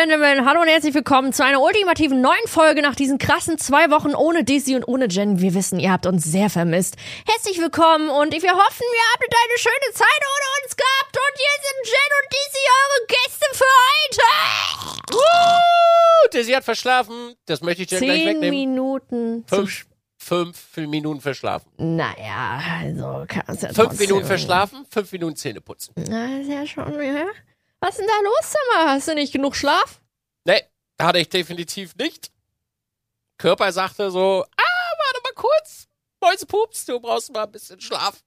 Gentlemen, hallo und herzlich willkommen zu einer ultimativen neuen Folge nach diesen krassen zwei Wochen ohne Dizzy und ohne Jen. Wir wissen, ihr habt uns sehr vermisst. Herzlich willkommen und wir hoffen, ihr habt eine schöne Zeit ohne uns gehabt. Und hier sind Jen und Dizzy, eure Gäste für heute. Uh, Dizzy hat verschlafen. Das möchte ich gleich Zehn wegnehmen. Minuten. Fünf, fünf Minuten verschlafen. Naja, also kann es ja Fünf Minuten verschlafen, fünf Minuten Zähne putzen. Na, ist ja schon, ja. Was ist denn da los, Summer? Hast du nicht genug Schlaf? Hatte ich definitiv nicht. Körper sagte so, ah, warte mal kurz. Mäusepups, du brauchst mal ein bisschen Schlaf.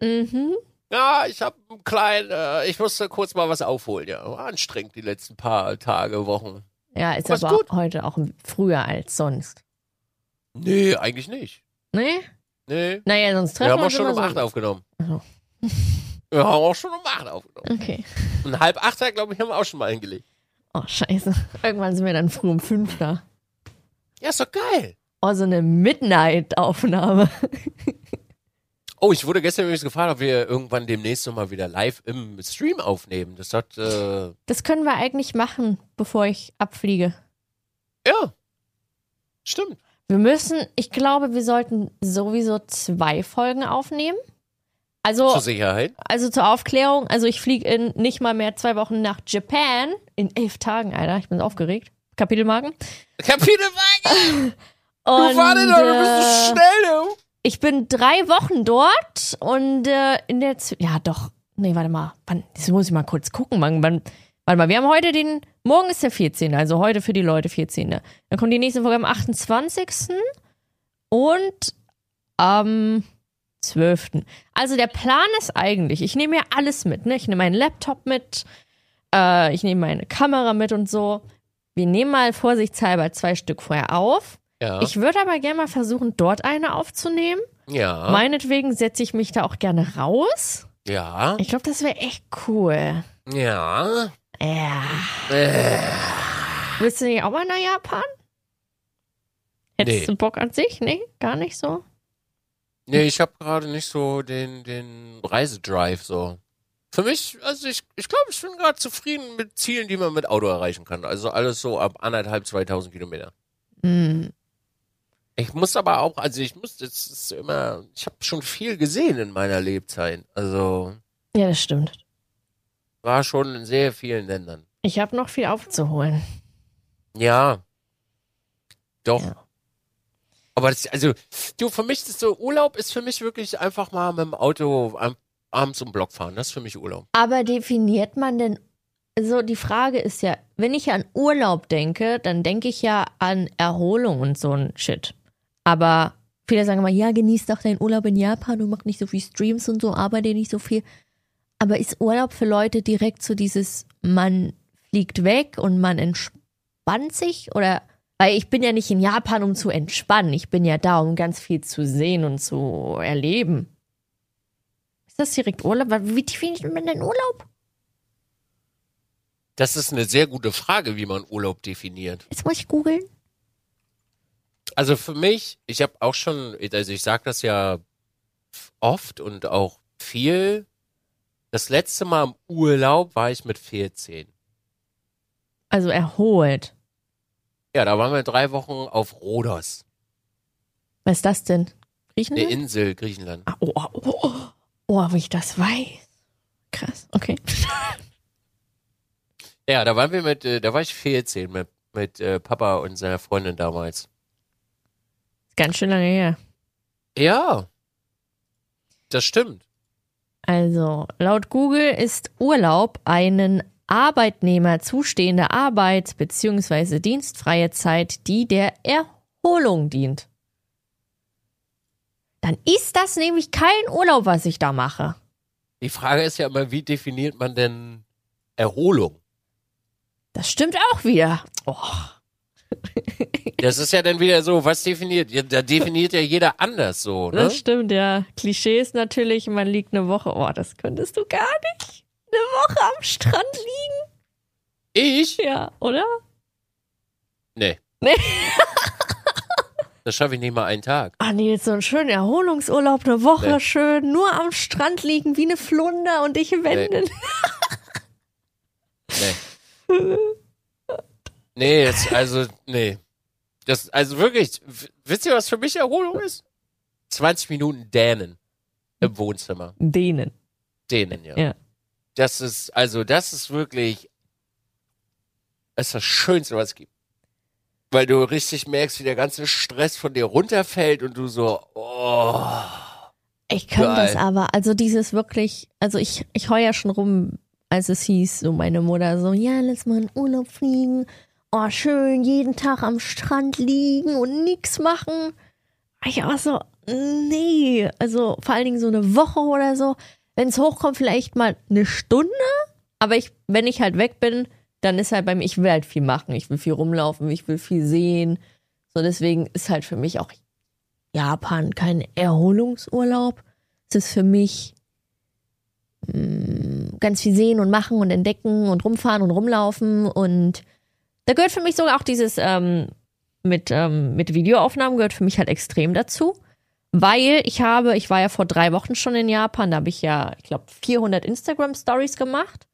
Mhm. Ja, ich hab einen kleinen, äh, ich musste kurz mal was aufholen, ja. War anstrengend die letzten paar Tage, Wochen. Ja, ist Was aber gut. heute auch früher als sonst. Nee, eigentlich nicht. Nee? Nee. Naja, sonst treffen Wir haben auch uns schon um so. acht aufgenommen. Wir haben auch schon um acht aufgenommen. Okay. Und halb acht, glaube ich, haben wir auch schon mal eingelegt. Oh, scheiße. Irgendwann sind wir dann früh um fünf da. Ja, ist doch geil. Oh, so eine Midnight-Aufnahme. Oh, ich wurde gestern übrigens gefragt, ob wir irgendwann demnächst nochmal wieder live im Stream aufnehmen. Das hat, äh, Das können wir eigentlich machen, bevor ich abfliege. ja. Stimmt. Wir müssen, ich glaube, wir sollten sowieso zwei Folgen aufnehmen. Also, Zur Sicherheit. also zur Aufklärung, also ich fliege in nicht mal mehr zwei Wochen nach Japan. In elf Tagen, Alter. Ich bin aufgeregt. Kapitelmarken. Kapitelwagen! Du warte doch, du bist äh, so schnell, du. Ich bin drei Wochen dort und äh, in der Z ja doch, nee, warte mal, wann, das muss ich mal kurz gucken, wann, wann, warte mal, wir haben heute den, morgen ist der 14., also heute für die Leute 14. Dann kommt die nächste Folge am 28. und am 12. Also der Plan ist eigentlich, ich nehme ja alles mit, ne? Ich nehme meinen Laptop mit, äh, ich nehme meine Kamera mit und so. Wir nehmen mal vorsichtshalber zwei Stück vorher auf. Ja. Ich würde aber gerne mal versuchen, dort eine aufzunehmen. ja. Meinetwegen setze ich mich da auch gerne raus. ja. Ich glaube, das wäre echt cool. Ja. Ja. Äh, Willst du nicht auch mal nach Japan? Hättest Nee. du Bock an sich? Nee, gar nicht so. Nee, ich habe gerade nicht so den, den Reisedrive so. Für mich, also ich, ich glaube, ich bin gerade zufrieden mit Zielen, die man mit Auto erreichen kann. Also alles so ab anderthalb, zweitausend Kilometer. Hm. Ich muss aber auch, also ich muss, das ist immer, ich habe schon viel gesehen in meiner Lebzeit. Also Ja, das stimmt. war schon in sehr vielen Ländern. Ich habe noch viel aufzuholen. Ja. Doch. Ja. Aber das, also, du, für mich ist so, Urlaub ist für mich wirklich einfach mal mit dem Auto am, abends um Block fahren. Das ist für mich Urlaub. Aber definiert man denn, also die Frage ist ja, wenn ich an Urlaub denke, dann denke ich ja an Erholung und so ein Shit. Aber viele sagen immer, ja, genieß doch deinen Urlaub in Japan und mach nicht so viel Streams und so, arbeite nicht so viel. Aber ist Urlaub für Leute direkt so dieses, man fliegt weg und man entspannt sich? Oder, weil ich bin ja nicht in Japan, um zu entspannen. Ich bin ja da, um ganz viel zu sehen und zu erleben. Ist das direkt Urlaub? Wie definiert man denn Urlaub? Das ist eine sehr gute Frage, wie man Urlaub definiert. Jetzt muss ich googeln. Also für mich, ich habe auch schon, also ich sage das ja oft und auch viel. Das letzte Mal im Urlaub war ich mit 14. Also erholt. Ja, da waren wir drei Wochen auf Rhodos, Was ist das denn? eine Griechenland? Insel Griechenland. Ah, oh, oh, oh, oh, oh, wie ich das weiß. Krass, okay. Ja, da waren wir mit, äh, da war ich 14 mit, mit äh, Papa und seiner Freundin damals. Ganz schön lange her. Ja, das stimmt. Also, laut Google ist Urlaub einen Arbeitnehmer zustehende Arbeits- bzw. dienstfreie Zeit, die der Erholung dient. Dann ist das nämlich kein Urlaub, was ich da mache. Die Frage ist ja immer, wie definiert man denn Erholung? Das stimmt auch wieder. Oh. Das ist ja dann wieder so, was definiert? Da definiert ja jeder anders so, ne? Das stimmt, ja. Klischees natürlich, man liegt eine Woche. Oh, das könntest du gar nicht. Eine Woche am Strand liegen. Ich? Ja, oder? Nee. Nee. Das schaffe ich nicht mal einen Tag. Ah, nee, jetzt so ein schöner Erholungsurlaub, eine Woche Nee. schön, nur am Strand liegen wie eine Flunder und dich wenden. Nee. Nee, jetzt, also, nee. Das, also wirklich, wisst ihr, was für mich Erholung ist? 20 Minuten Dänen im Wohnzimmer. Denen. Dänen, ja. Ja. Das ist, also, das ist wirklich, das ist das Schönste, was es gibt. Weil du richtig merkst, wie der ganze Stress von dir runterfällt und du so, oh. Ich kann Geil. das aber, also dieses wirklich, also ich, ich heul ja schon rum, als es hieß, so meine Mutter so, ja, lass mal in Urlaub fliegen. Oh, schön, jeden Tag am Strand liegen und nix machen. Ich auch so, nee, also vor allen Dingen so eine Woche oder so. Wenn es hochkommt, vielleicht mal eine Stunde. Aber ich, wenn ich halt weg bin, dann ist halt bei mir, ich will halt viel machen. Ich will viel rumlaufen, ich will viel sehen. So, deswegen ist halt für mich auch Japan kein Erholungsurlaub. Es ist für mich mh, ganz viel sehen und machen und entdecken und rumfahren und rumlaufen. Und da gehört für mich sogar auch dieses ähm, mit, ähm, mit Videoaufnahmen gehört für mich halt extrem dazu. Weil ich habe, ich war ja vor drei Wochen schon in Japan, da habe ich ja, ich glaube, 400 Instagram-Stories gemacht.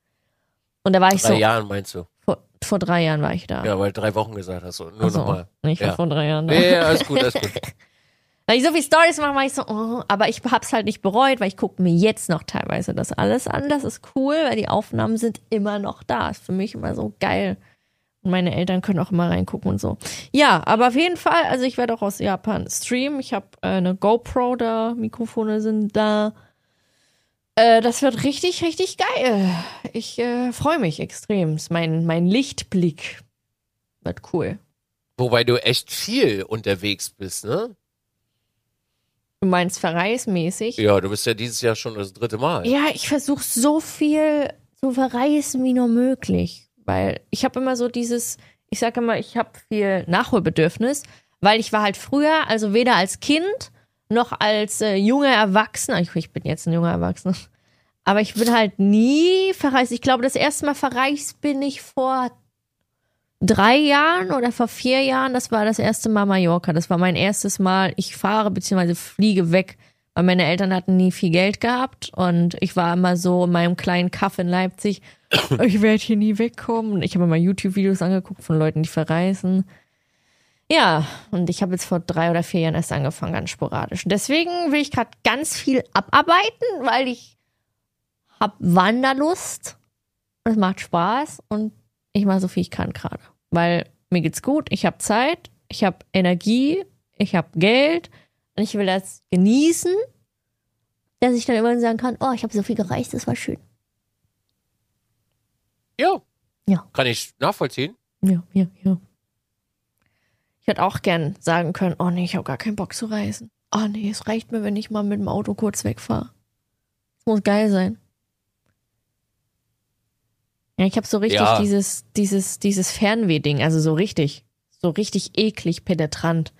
Und da war ich Drei so, Jahren meinst du? vor, vor drei Jahren war ich da. Ja, weil drei Wochen gesagt hast du. Nur Also, nochmal. nicht Ja. vor drei Jahren. da. Nee, alles gut, alles gut. Weil ich so viel Stories mache, war ich so, oh, aber ich hab's halt nicht bereut, weil ich gucke mir jetzt noch teilweise das alles an. Das ist cool, weil die Aufnahmen sind immer noch da. Ist für mich immer so geil. Meine Eltern können auch immer reingucken und so. Ja, aber auf jeden Fall, also ich werde auch aus Japan streamen. Ich habe äh, eine GoPro da, Mikrofone sind da. Äh, das wird richtig, richtig geil. Ich äh, freue mich extrem. Mein, mein Lichtblick. Wird cool. Wobei du echt viel unterwegs bist, ne? Du meinst verreismäßig? Ja, du bist ja dieses Jahr schon das dritte Mal. Ja, ich versuche so viel zu verreisen wie nur möglich, weil ich habe immer so dieses, ich sage immer, ich habe viel Nachholbedürfnis, weil ich war halt früher, also weder als Kind noch als äh, junger Erwachsener, ich, ich bin jetzt ein junger Erwachsener, aber ich bin halt nie verreist. Ich glaube, das erste Mal verreist bin ich vor drei Jahren oder vor vier Jahren. Das war das erste Mal Mallorca. Das war mein erstes Mal. Ich fahre bzw. fliege weg, weil meine Eltern hatten nie viel Geld gehabt und ich war immer so in meinem kleinen Kaff in Leipzig. Ich werde hier nie wegkommen. Ich habe immer YouTube-Videos angeguckt von Leuten, die verreisen. Ja, und ich habe jetzt vor drei oder vier Jahren erst angefangen, ganz sporadisch. Deswegen will ich gerade ganz viel abarbeiten, weil ich habe Wanderlust. Und es macht Spaß und ich mache so viel ich kann gerade. Weil mir geht's gut, ich habe Zeit, ich habe Energie, ich habe Geld und ich will das genießen, dass ich dann immer sagen kann, oh, ich habe so viel gereist, das war schön. Ja. Ja. Kann ich nachvollziehen. Ja, ja, ja. Ich hätte auch gern sagen können, oh nee, ich habe gar keinen Bock zu reisen. Oh nee, es reicht mir, wenn ich mal mit dem Auto kurz wegfahre. Es muss geil sein. Ja, ich habe so richtig Ja. dieses, dieses, dieses Fernweh-Ding, also so richtig, so richtig eklig penetrant.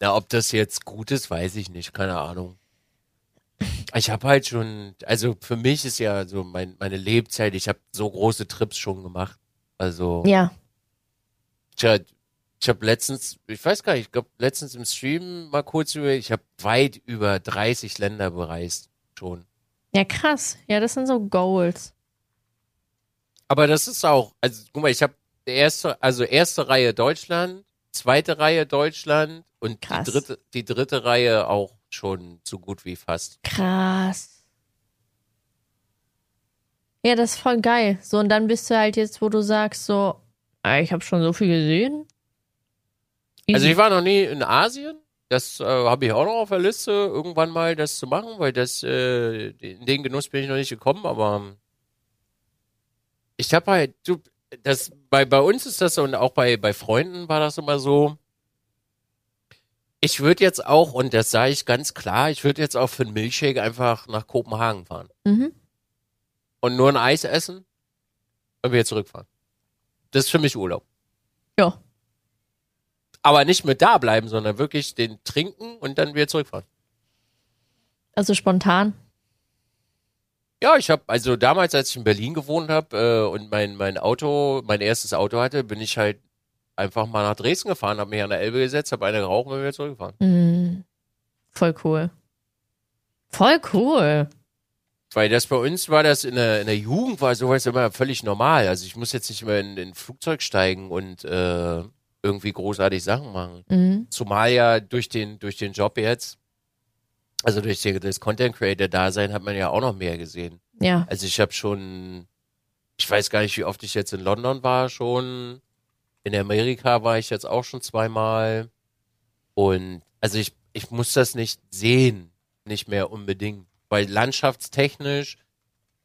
Na, ob das jetzt gut ist, weiß ich nicht. Keine Ahnung. Ich habe halt schon, also für mich ist ja so mein, meine Lebzeit, ich habe so große Trips schon gemacht. Also Ja, ich, hab- ich habe letztens, ich weiß gar nicht, ich glaube letztens im Stream mal kurz über, ich habe weit über 30 Länder bereist schon. ja krass. Ja, das sind so Goals. Aber das ist auch, also guck mal, ich habe erste, also erste Reihe Deutschland, zweite Reihe Deutschland und die dritte, die dritte Reihe auch schon so gut wie fast. Krass. Ja, das ist voll geil. So, und dann bist du halt jetzt, wo du sagst, so, ah, ich habe schon so viel gesehen. Also Easy. ich war noch nie in Asien. Das äh, habe ich auch noch auf der Liste, irgendwann mal das zu machen, weil das äh, in den Genuss bin ich noch nicht gekommen, aber ich habe halt, du, das bei bei uns ist das so und auch bei bei Freunden war das immer so. Ich würde jetzt auch und das sage ich ganz klar, ich würde jetzt auch für einen Milchshake einfach nach Kopenhagen fahren Mhm. und nur ein Eis essen und wieder zurückfahren. Das ist für mich Urlaub. Ja. Aber nicht mit da bleiben, sondern wirklich den trinken und dann wieder zurückfahren. Also spontan. Ja, ich habe also damals, als ich in Berlin gewohnt habe äh, und mein mein Auto, mein erstes Auto hatte, bin ich halt einfach mal nach Dresden gefahren, habe mich an der Elbe gesetzt, habe eine geraucht und bin wieder zurückgefahren. Mhm. Voll cool. Voll cool. Weil das bei uns war das in der, in der Jugend war sowas immer völlig normal. Also ich muss jetzt nicht mehr in, in ein Flugzeug steigen und äh, irgendwie großartig Sachen machen. Mhm. Zumal ja durch den, durch den Job jetzt, also durch die, das Content Creator Dasein hat man ja auch noch mehr gesehen. Ja. Also ich habe schon, ich weiß gar nicht, wie oft ich jetzt in London war schon. In Amerika war ich jetzt auch schon zweimal. Und also ich, ich muss das nicht sehen, nicht mehr unbedingt. Weil landschaftstechnisch,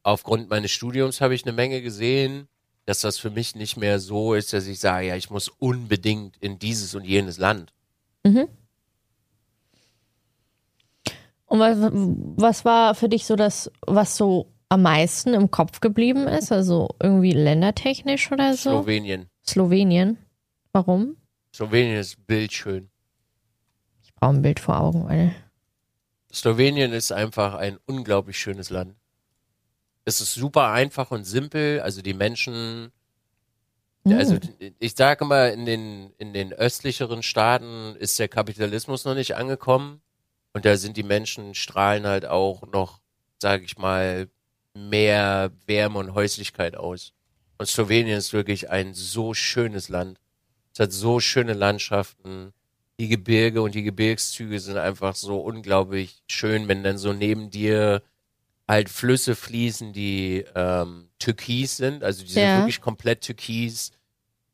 aufgrund meines Studiums habe ich eine Menge gesehen, dass das für mich nicht mehr so ist, dass ich sage, ja, ich muss unbedingt in dieses und jenes Land. Mhm. Und was, was war für dich so das, was so am meisten im Kopf geblieben ist? Also irgendwie ländertechnisch oder so? Slowenien. Slowenien. Warum? Slowenien ist bildschön. Ich brauche ein Bild vor Augen, weil. Slowenien ist einfach ein unglaublich schönes Land. Es ist super einfach und simpel. Also die Menschen, Mhm. also ich sage mal, in den, in den östlicheren Staaten ist der Kapitalismus noch nicht angekommen. Und da sind die Menschen, strahlen halt auch noch, sage ich mal, mehr Wärme und Häuslichkeit aus. Und Slowenien ist wirklich ein so schönes Land. Es hat so schöne Landschaften. Die Gebirge und die Gebirgszüge sind einfach so unglaublich schön, wenn dann so neben dir halt Flüsse fließen, die ähm, türkis sind. Also die sind Ja. wirklich komplett türkis.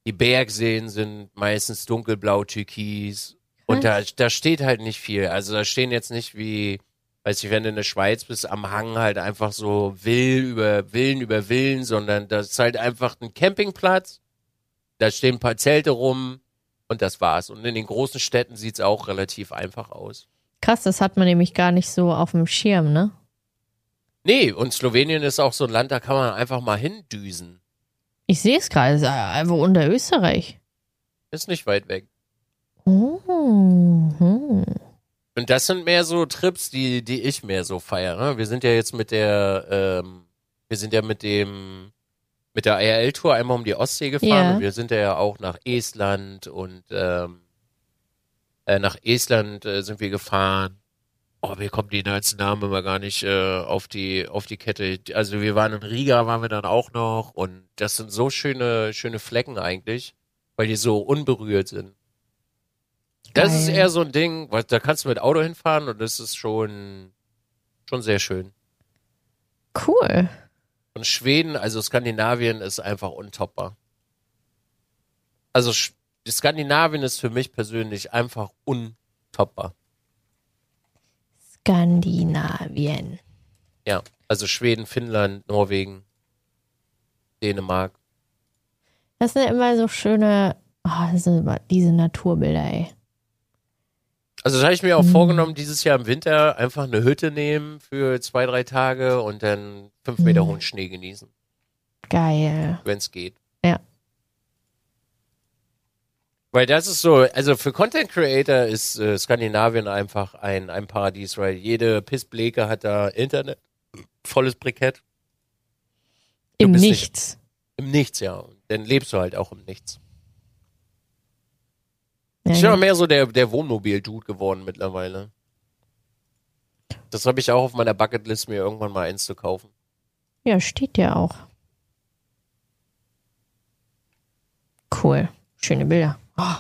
Die Bergseen sind meistens dunkelblau türkis. Und da, da steht halt nicht viel. Also da stehen jetzt nicht wie, weiß ich, wenn du in der Schweiz bist, am Hang halt einfach so Will über Villen über Villen, sondern das ist halt einfach ein Campingplatz. Da stehen ein paar Zelte rum und das war's. Und in den großen Städten sieht's auch relativ einfach aus. Krass, das hat man nämlich gar nicht so auf dem Schirm, ne? Nee, und Slowenien ist auch so ein Land, da kann man einfach mal hindüsen. Ich sehe es gerade, es ist einfach unter Österreich. Ist nicht weit weg. Oh. hm. Und das sind mehr so Trips, die, die ich mehr so feiere. Wir sind ja jetzt mit der, ähm, wir sind ja mit dem, mit der IRL-Tour einmal um die Ostsee gefahren Ja. und wir sind ja auch nach Estland und ähm, äh, nach Estland äh, sind wir gefahren. Oh, mir kommt die ganzen Namen immer gar nicht äh, auf die auf die Kette. Also wir waren in Riga, waren wir dann auch noch und das sind so schöne schöne Flecken eigentlich, weil die so unberührt sind. Das ist eher so ein Ding, was, da kannst du mit Auto hinfahren und das ist schon, schon sehr schön. Cool. Und Schweden, also Skandinavien ist einfach untoppbar. Also Skandinavien ist für mich persönlich einfach untoppbar. Skandinavien. Ja, also Schweden, Finnland, Norwegen, Dänemark. Das sind immer so schöne, oh, das sind immer diese Naturbilder, ey. Also das habe ich mir auch Mhm. vorgenommen, dieses Jahr im Winter einfach eine Hütte nehmen für zwei, drei Tage und dann fünf Meter Mhm. hohen Schnee genießen, Geil. wenn es geht. Ja. Weil das ist so, also für Content Creator ist äh, Skandinavien einfach ein, ein Paradies, weil jede Pissbleke hat da Internet, volles Brikett. Im bist nicht- Nichts. Im Nichts, ja. Und dann lebst du halt auch im Nichts. Ja, Ich bin auch ja. mehr so der, der Wohnmobil-Dude geworden mittlerweile. Das habe ich auch auf meiner Bucketlist, mir irgendwann mal eins zu kaufen. ja, steht ja auch. Cool. Schöne Bilder. Oh.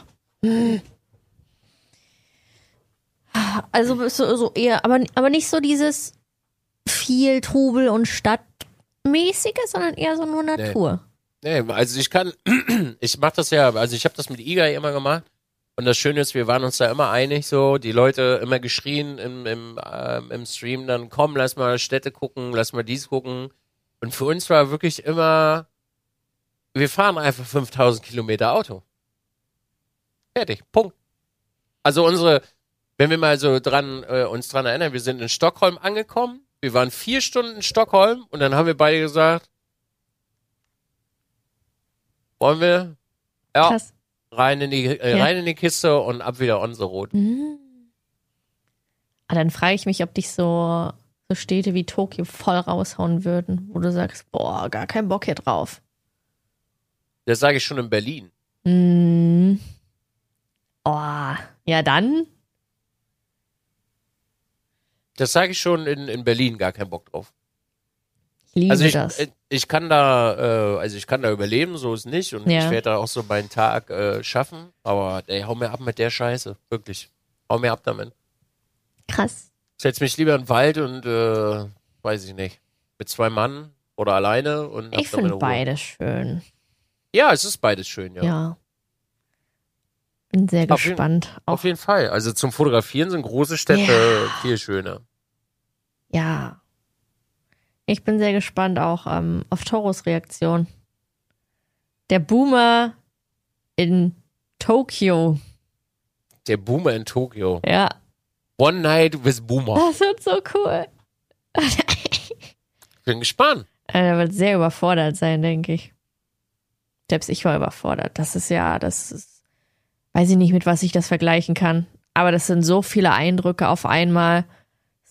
Also bist du so eher, aber, aber nicht so dieses viel Trubel und Stadtmäßige, sondern eher so nur Natur. Nee, also ich kann, ich mache das ja, also ich habe das mit Igai immer gemacht. Und das Schöne ist, wir waren uns da immer einig, so die Leute immer geschrien im, im, ähm, im Stream, dann komm, lass mal Städte gucken, lass mal dies gucken. Und für uns war wirklich immer, wir fahren einfach 5000 Kilometer Auto. Fertig, Punkt. Also unsere, wenn wir mal so dran, äh, uns dran erinnern, wir sind in Stockholm angekommen, wir waren vier Stunden in Stockholm und dann haben wir beide gesagt, wollen wir? Ja, Krass. Rein in die, äh, Ja. rein in die Kiste und ab wieder on the road. Mhm. Ah, dann frage ich mich, ob dich so, so Städte wie Tokio voll raushauen würden, wo du sagst, boah, gar keinen Bock hier drauf. Das sage ich schon in Berlin. Mm. Oh, ja dann. Das sage ich schon in, in Berlin, gar keinen Bock drauf. Liebe Also ich, das. äh, ich kann da, äh, also ich kann da überleben, so ist nicht. Und Ja. ich werde da auch so meinen Tag äh, schaffen. Aber ey, hau mir ab mit der Scheiße. Wirklich. Hau mir ab damit. Krass. Setz mich lieber in den Wald und äh, weiß ich nicht. Mit zwei Mann oder alleine und Ich finde beides schön. Ja, es ist beides schön, ja. Ja. Bin sehr Auf jeden- gespannt. Auch, Auf jeden Fall. Also zum Fotografieren sind große Städte Ja. viel schöner. ja. Ich bin sehr gespannt auch ähm, auf Toros Reaktion. Der Boomer in Tokio. Der Boomer in Tokio. Ja, One Night with Boomer. das wird so cool. Bin gespannt. Er wird sehr überfordert sein, denke ich. Selbst ich war überfordert. Das ist ja, das ist, weiß ich nicht, mit was ich das vergleichen kann. Aber das sind so viele Eindrücke auf einmal.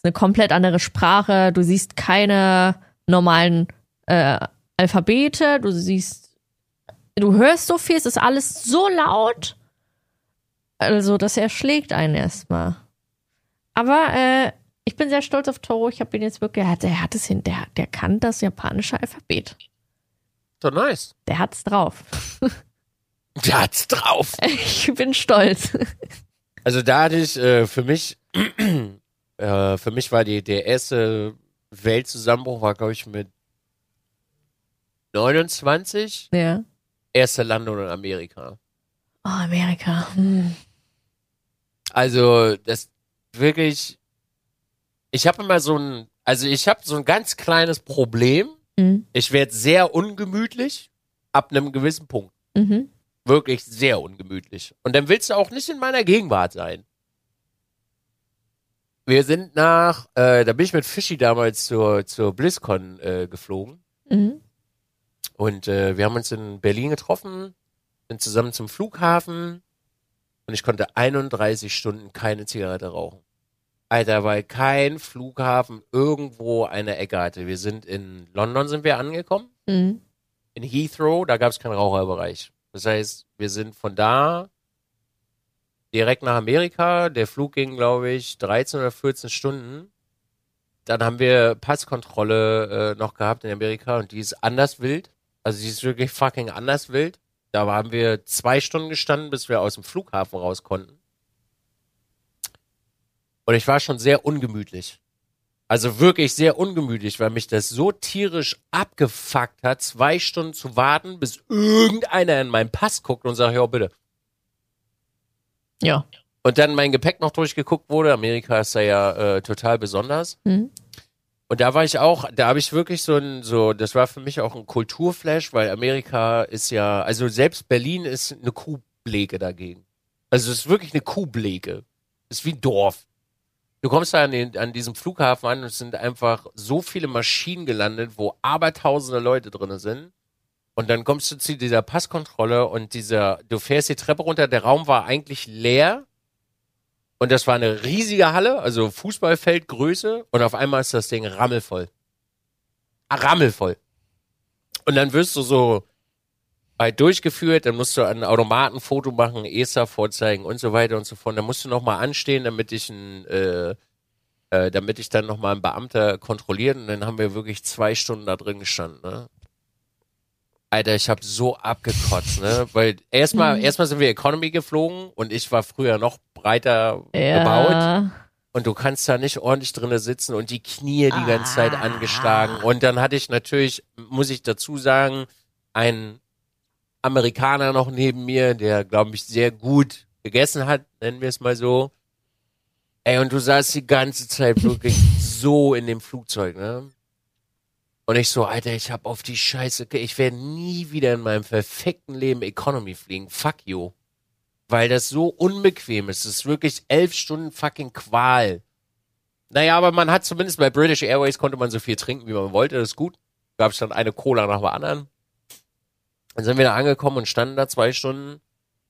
Eine komplett andere Sprache. Du siehst keine normalen äh, Alphabete. Du siehst, du hörst so viel. Es ist alles so laut. Also, das erschlägt einen erstmal. Aber äh, ich bin sehr stolz auf Toro. Ich habe ihn jetzt wirklich, er hat, er hat es hin, der, der kann das japanische Alphabet. So nice. Der hat's drauf. Der hat's drauf. Ich bin stolz. Also da hatte ich äh, für mich, äh, für mich war die der erste Weltzusammenbruch war glaube ich mit 29 Ja. erste Landung in Amerika. Oh, Amerika. Hm. Also das wirklich, ich habe immer so ein, also ich habe so ein ganz kleines Problem. Mhm. Ich werde sehr ungemütlich ab einem gewissen Punkt. Mhm. Wirklich sehr ungemütlich. Und dann willst du auch nicht in meiner Gegenwart sein. Wir sind nach, äh, da bin ich mit Fischi damals zur, zur BlizzCon äh, geflogen. Mhm. Und äh, wir haben uns in Berlin getroffen, sind zusammen zum Flughafen und ich konnte 31 Stunden keine Zigarette rauchen. Alter, weil kein Flughafen irgendwo eine Ecke hatte. Wir sind in London sind wir angekommen, Mhm. in Heathrow, da gab es keinen Raucherbereich. Das heißt, wir sind von da direkt nach Amerika. Der Flug ging, glaube ich, 13 oder 14 Stunden. Dann haben wir Passkontrolle äh, noch gehabt in Amerika und die ist anders wild. Also die ist wirklich fucking anders wild. Da haben wir zwei Stunden gestanden, bis wir aus dem Flughafen raus konnten. Und ich war schon sehr ungemütlich. Also wirklich sehr ungemütlich, weil mich das so tierisch abgefuckt hat, zwei Stunden zu warten, bis irgendeiner in meinen Pass guckt und sagt, ja bitte. Ja. Und dann mein Gepäck noch durchgeguckt wurde. Amerika ist da ja äh, total besonders. Mhm. Und da war ich auch, da habe ich wirklich so ein, so, das war für mich auch ein Kulturflash, weil Amerika ist ja, also selbst Berlin ist eine Kuhblege dagegen. Also es ist wirklich eine Kuhblege. Es ist wie ein Dorf. Du kommst da an, den, an diesem Flughafen an und es sind einfach so viele Maschinen gelandet, wo abertausende Leute drin sind. Und dann kommst du zu dieser Passkontrolle und dieser, du fährst die Treppe runter, der Raum war eigentlich leer. Und das war eine riesige Halle, also Fußballfeldgröße. Und auf einmal ist das Ding rammelvoll. Ah, Rammelvoll. Und dann wirst du so halt durchgeführt, dann musst du an Automaten Foto machen, ESA vorzeigen und so weiter und so fort. Dann musst du nochmal anstehen, damit ich ein, äh, äh, damit ich dann nochmal einen Beamter kontrolliert. Und dann haben wir wirklich zwei Stunden da drin gestanden, ne? Alter, ich habe so abgekotzt, ne? Weil erstmal, erstmal sind wir Economy geflogen und ich war früher noch breiter gebaut Ja. und du kannst da nicht ordentlich drinne sitzen und die Knie die ganze Zeit angeschlagen. Und dann hatte ich natürlich, muss ich dazu sagen, einen Amerikaner noch neben mir, der, glaube ich, sehr gut gegessen hat, nennen wir es mal so. Ey, und du saßt die ganze Zeit wirklich so in dem Flugzeug, ne? Und ich so, Alter, ich hab auf die Scheiße, ich werde nie wieder in meinem perfekten Leben Economy fliegen. Fuck you. Weil das so unbequem ist. Es ist wirklich elf Stunden fucking Qual. Naja, aber man hat zumindest bei British Airways konnte man so viel trinken, wie man wollte. Das ist gut. Gab es dann eine Cola nach der anderen. Dann sind wir da angekommen und standen da zwei Stunden.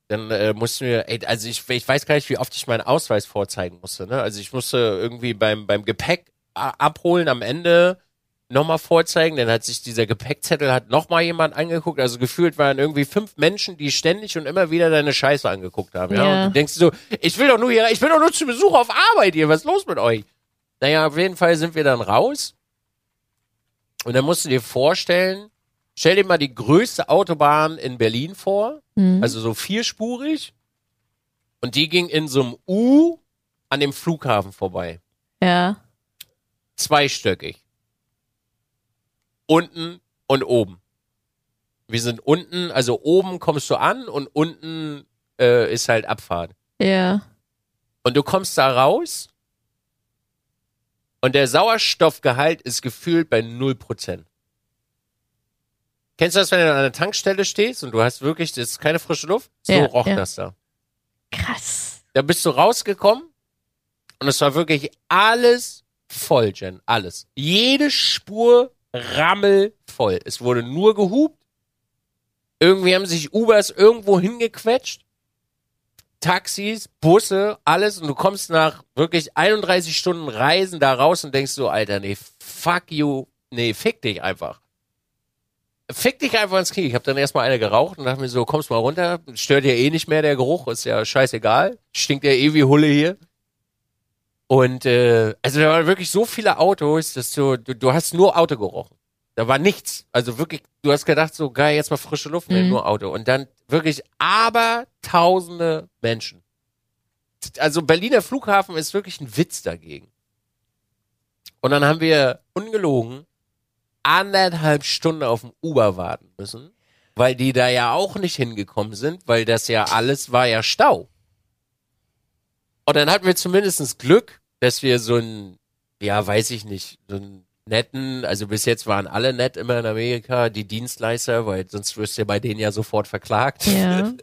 Dann äh, mussten wir, ey, also ich, ich weiß gar nicht, wie oft ich meinen Ausweis vorzeigen musste. Ne? Also ich musste irgendwie beim, beim Gepäck a- abholen am Ende nochmal vorzeigen. Dann hat sich dieser Gepäckzettel hat nochmal jemand angeguckt. Also gefühlt waren irgendwie fünf Menschen, die ständig und immer wieder deine Scheiße angeguckt haben. Ja? Ja. Und du denkst so, ich will doch nur hier, ich bin doch nur zu Besuch auf Arbeit hier. Was ist los mit euch? Naja, auf jeden Fall sind wir dann raus. Und dann musst du dir vorstellen, stell dir mal die größte Autobahn in Berlin vor, Mhm. also so vierspurig. Und die ging in so einem U an dem Flughafen vorbei. ja. Zweistöckig. Unten und oben. Wir sind unten, also oben kommst du an und unten äh, ist halt Abfahrt. Ja. Und du kommst da raus und der Sauerstoffgehalt ist gefühlt bei 0%. Kennst du das, wenn du an einer Tankstelle stehst und du hast wirklich, das ist keine frische Luft? So Ja, roch ja. das da. Krass. Da bist du rausgekommen und es war wirklich alles voll, Jen. Alles. Jede Spur rammelvoll. Es wurde nur gehupt. Irgendwie haben sich Ubers irgendwo hingequetscht. Taxis, Busse, alles. Und du kommst nach wirklich 31 Stunden Reisen da raus und denkst so, Alter, nee, fuck you. Nee, fick dich einfach. Fick dich einfach ins Knie. Ich habe dann erstmal eine geraucht und dachte mir so, kommst mal runter. Stört ja eh nicht mehr der Geruch, ist ja scheißegal. Stinkt ja eh wie Hulle hier. Und äh, also da waren wirklich so viele Autos, dass du, du, du hast nur Auto gerochen. Da war nichts. Also wirklich, du hast gedacht, so geil, jetzt mal frische Luft, Mhm. nur Auto. Und dann wirklich aber tausende Menschen. Also Berliner Flughafen ist wirklich ein Witz dagegen. Und dann haben wir ungelogen anderthalb Stunden auf dem Uber warten müssen, weil die da ja auch nicht hingekommen sind, weil das ja alles war ja Stau. Und dann hatten wir zumindest Glück, dass wir so einen, ja, weiß ich nicht, so einen netten, also bis jetzt waren alle nett immer in Amerika, die Dienstleister, weil sonst wirst du ja bei denen ja sofort verklagt. Ja.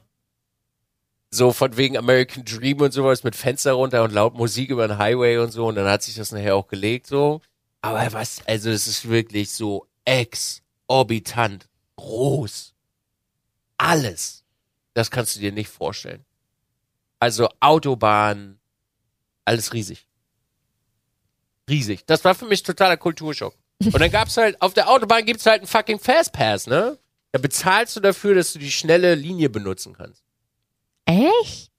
So von wegen American Dream und sowas mit Fenster runter und laut Musik über den Highway und so und dann hat sich das nachher auch gelegt so. Aber was, also es ist wirklich so exorbitant groß. Alles. Das kannst du dir nicht vorstellen. Also Autobahn, alles riesig. Riesig. Das war für mich totaler Kulturschock. Und dann gab's halt, auf der Autobahn gibt's halt einen fucking Fastpass, ne? Da bezahlst du dafür, dass du die schnelle Linie benutzen kannst. Echt?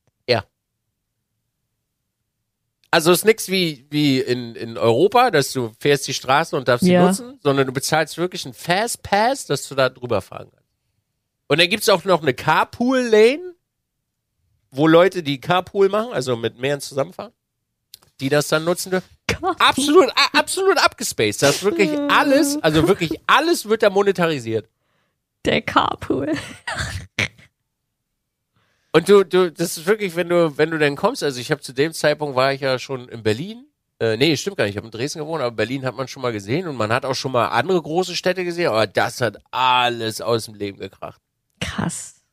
Also ist nix wie, wie in, in Europa, dass du fährst die Straße und darfst sie Ja. nutzen, sondern du bezahlst wirklich einen Fastpass, dass du da drüber fahren kannst. Und dann gibt's auch noch eine Carpool-Lane, wo Leute, die Carpool machen, also mit mehreren zusammenfahren, die das dann nutzen dürfen. Absolut, absolut abgespaced. Das ist wirklich alles, also wirklich alles wird da monetarisiert. Der Carpool. Und du, du, das ist wirklich, wenn du, wenn du dann kommst, also ich habe zu dem Zeitpunkt war ich ja schon in Berlin. Äh, nee, stimmt gar nicht, ich habe in Dresden gewohnt, aber Berlin hat man schon mal gesehen und man hat auch schon mal andere große Städte gesehen, aber das hat alles aus dem Leben gekracht. Krass.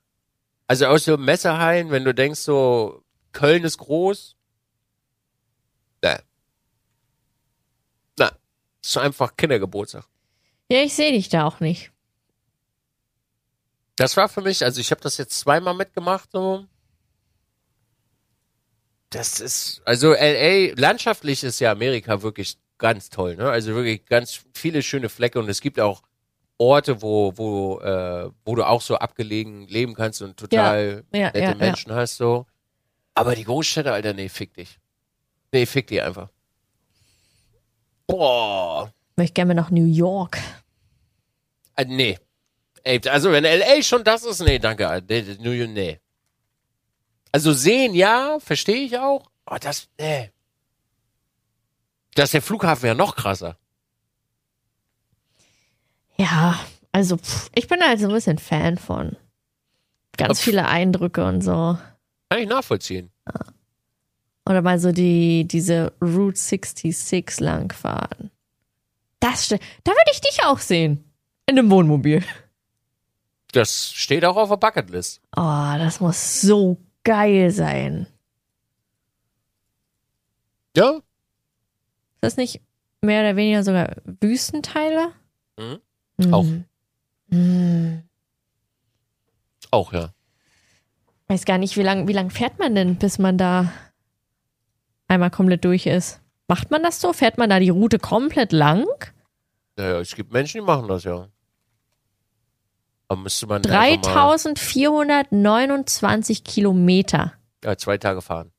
Also aus so Messerhallen, wenn du denkst so, Köln ist groß. Na. Na. Ist einfach Kindergeburtstag. Ja, ich sehe dich da auch nicht. Das war für mich, also ich habe das jetzt zweimal mitgemacht, so. Das ist, also LA, landschaftlich ist ja Amerika wirklich ganz toll, ne? Also wirklich ganz viele schöne Flecke und es gibt auch Orte, wo, wo, äh, wo du auch so abgelegen leben kannst und total Ja, nette ja, ja. Menschen hast, so. Aber die Großstädte, Alter, nee, fick dich. Nee, fick die einfach. Boah. Möchte gerne nach New York. Äh, nee. Ey, also wenn LA schon das ist, nee, danke. Nee, nee, nee. Also sehen, ja, verstehe ich auch. Aber das, nee. Das ist der Flughafen ja noch krasser. Ja, also pff, ich bin halt so ein bisschen Fan von. Ganz Pff. viele Eindrücke und so. Kann ich nachvollziehen. Oder mal so die, diese Route 66 langfahren. Das Da würde ich dich auch sehen. In einem Wohnmobil. Das steht auch auf der Bucketlist. Oh, das muss so geil sein. Ja? Ist das nicht mehr oder weniger sogar Wüstenteile? Mhm. Mhm. Auch. Mhm. Auch, ja. Weiß gar nicht, wie lang, wie lang fährt man denn, bis man da einmal komplett durch ist? Macht man das so? Fährt man da die Route komplett lang? Naja, es gibt Menschen, die machen das ja. Aber müsste man einfach mal 3429 Kilometer ja, zwei Tage fahren.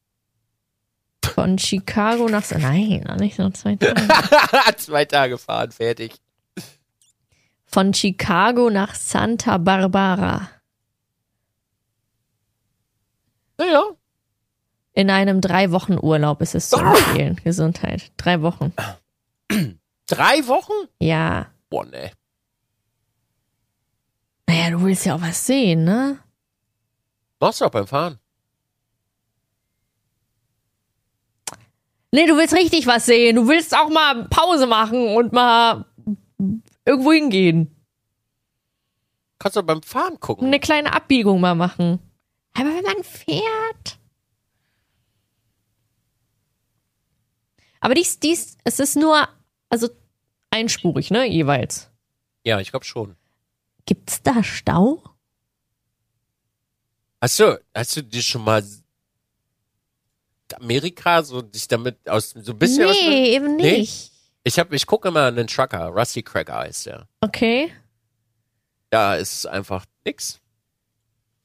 von Chicago nach. Nein, nicht nur zwei Tage. zwei Tage fahren, fertig. Von Chicago nach Santa Barbara. Naja, In einem drei Wochen Urlaub ist es zu empfehlen. Gesundheit. Drei Wochen. drei Wochen? Ja. Boah, ne. Naja, du willst ja auch was sehen, ne? Machst du auch beim Fahren. Nee, du willst richtig was sehen. Du willst auch mal Pause machen und mal irgendwo hingehen. Kannst du beim Fahren gucken. Eine kleine Abbiegung mal machen. Aber wenn man fährt. Aber dies, dies, es ist nur, also einspurig, ne, jeweils. Ja, ich glaube schon. Gibt's da Stau? Hast du, hast du dir schon mal Amerika so dich damit aus so ein bisschen nee, eben Nee? Ich hab, ich gucke immer einen Trucker, Rusty Cracker heißt der. Okay. Da ist einfach nix.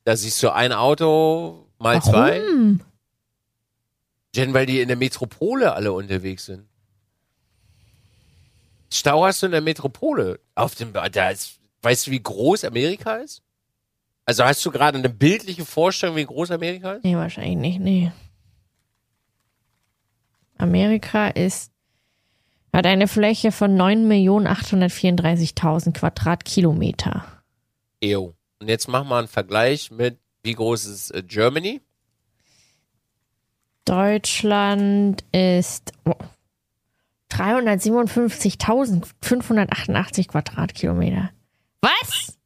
Da siehst du ein Auto mal zwei. Warum? Jen, weil die in der Metropole alle unterwegs sind. Stau hast du in der Metropole. Auf dem, da ist, weißt du, wie groß Amerika ist? Also hast du gerade eine bildliche Vorstellung, wie groß Amerika ist? Nee, wahrscheinlich nicht, nee. Amerika ist, hat eine Fläche von 9.834.000 Quadratkilometer. Ew. Und jetzt mach mal einen Vergleich mit, wie groß ist äh, Germany? Deutschland ist oh, 357.588 Quadratkilometer. Was?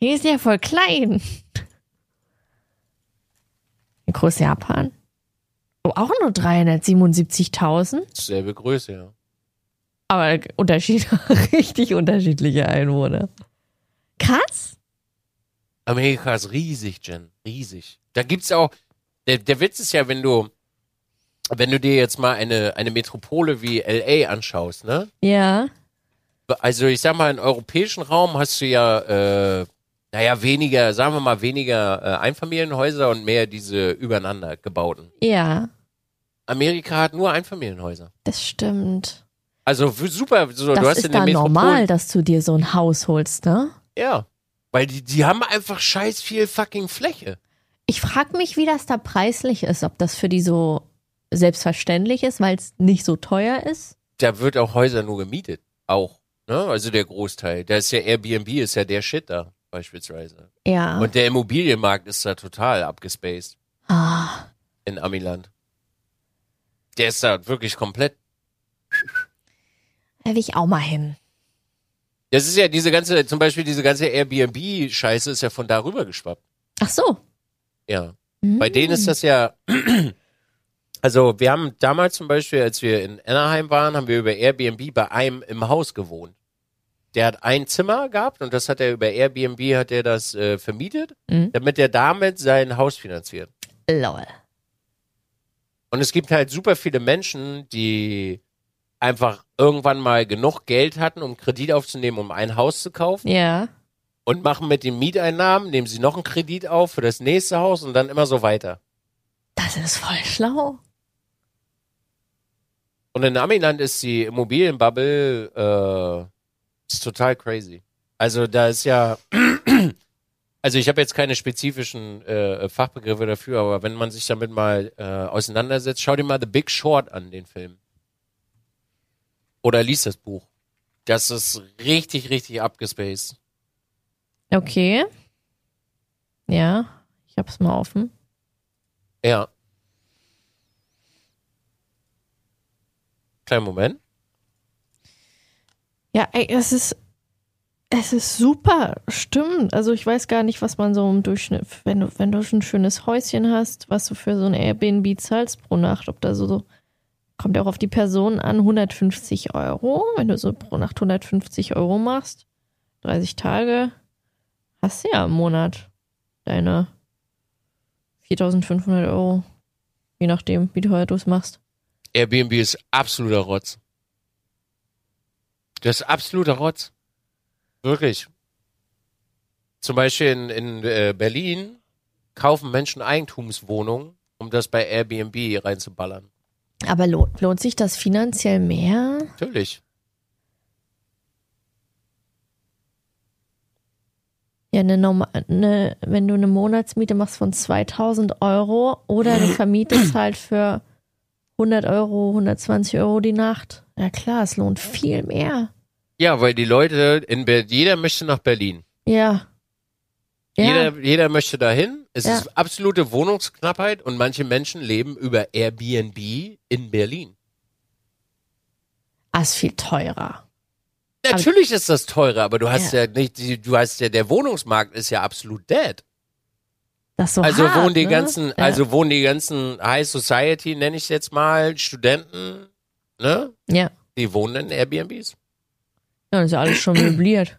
Hier ist ja voll klein. Wie groß Japan? Oh, auch nur 377.000. Selbe Größe, ja. Aber Unterschied, richtig unterschiedliche Einwohner. Krass. Amerika ist riesig, Jen. Riesig. Da gibt's auch, der, der Witz ist ja, wenn du, wenn du dir jetzt mal eine, eine Metropole wie LA anschaust, ne? Ja. Also ich sag mal, im europäischen Raum hast du ja, äh, naja, weniger, sagen wir mal, weniger äh, Einfamilienhäuser und mehr diese übereinander gebauten. Ja, Amerika hat nur Einfamilienhäuser. das stimmt. Also super, so, das du hast ist in da normal, dass du dir so ein Haus holst, ne? Ja. Weil die, die haben einfach scheiß viel fucking Fläche. Ich frage mich, wie das da preislich ist, ob das für die so selbstverständlich ist, weil es nicht so teuer ist. Da wird auch Häuser nur gemietet. Auch. Ne? Also der Großteil. Da ist ja Airbnb, ist ja der Shit da, beispielsweise. Ja. Und der Immobilienmarkt ist da total abgespaced ah, in Amiland. Der ist da wirklich komplett. da will ich auch mal hin. Das ist ja diese ganze, zum Beispiel diese ganze Airbnb-Scheiße ist ja von darüber geschwappt. Ach so. Ja. Bei denen ist das ja. Also, wir haben damals zum Beispiel, als wir in Anaheim waren, haben wir über Airbnb bei einem im Haus gewohnt. Der hat ein Zimmer gehabt und das hat er über Airbnb hat er das äh, vermietet, Mhm. damit er damit sein Haus finanziert. Lol. Und es gibt halt super viele Menschen, die einfach irgendwann mal genug Geld hatten, um Kredit aufzunehmen, um ein Haus zu kaufen Ja. und machen mit den Mieteinnahmen, nehmen sie noch einen Kredit auf für das nächste Haus und dann immer so weiter. Das ist voll schlau. Und in Amiland ist die Immobilienbubble äh, ist total crazy. Also da ist ja, also ich habe jetzt keine spezifischen äh, Fachbegriffe dafür, aber wenn man sich damit mal äh, auseinandersetzt, schau dir mal The Big Short an, den Film. Oder lies das Buch. Das ist richtig, richtig abgespaced. Okay. Ja, ich hab's mal offen. Ja. Kleinen Moment. Ja, ey, es ist, es ist super, stimmt. Also ich weiß gar nicht, was man so im Durchschnitt, wenn du, wenn du ein schönes Häuschen hast, was du für so ein Airbnb zahlst pro Nacht, ob da so, so kommt ja auch auf die Person an, 150 Euro. Wenn du so pro Nacht 150 Euro machst, 30 Tage, hast du ja im Monat deine 4500 Euro. Je nachdem, wie teuer du es machst. Airbnb ist absoluter Rotz. Das ist absoluter Rotz. Wirklich. Zum Beispiel in, in äh, Berlin kaufen Menschen Eigentumswohnungen, um das bei Airbnb reinzuballern. Aber lohnt, lohnt sich das finanziell mehr? Natürlich. Ja, eine normal, eine, wenn du eine Monatsmiete machst von 2000 Euro oder du vermietest halt für 100 Euro, 120 Euro die Nacht. Ja klar, es lohnt viel mehr. Ja, weil die Leute in Berlin, jeder möchte nach Berlin. Ja. Ja, Jeder, jeder möchte dahin. Es Ja. ist absolute Wohnungsknappheit und manche Menschen leben über Airbnb in Berlin. ah, ist viel teurer. Natürlich ist das teurer, aber du hast Ja. ja, nicht, du hast ja, der Wohnungsmarkt ist ja absolut dead. Das ist so also hart, wohnen die ne? ganzen, also wohnen die ganzen High Society, nenne ich jetzt mal, Studenten, ne? Ja. Die wohnen in Airbnbs. Ja, ist ja alles schon möbliert.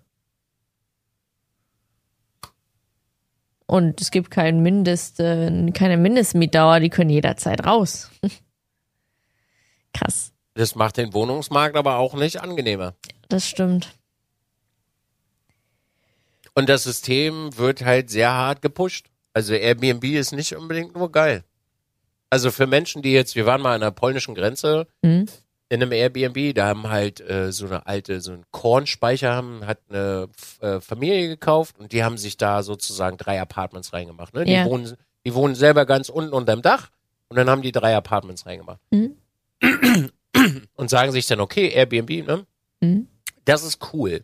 Und es gibt kein Mindest, äh, keine Mindestmietdauer, die können jederzeit raus. Krass, Das macht den Wohnungsmarkt aber auch nicht angenehmer. das stimmt. Und das System wird halt sehr hart gepusht. Also Airbnb ist nicht unbedingt nur geil. Also für Menschen, die jetzt, wir waren mal an der polnischen Grenze Mhm. In einem Airbnb, da haben halt äh, so eine alte, so einen Kornspeicher haben, hat eine äh, Familie gekauft und die haben sich da sozusagen drei Apartments reingemacht. Ne? Die, Ja. wohnen, die wohnen selber ganz unten unterm Dach und dann haben die drei Apartments reingemacht. Mhm. Und sagen sich dann, okay, Airbnb, ne? Mhm. Das ist cool.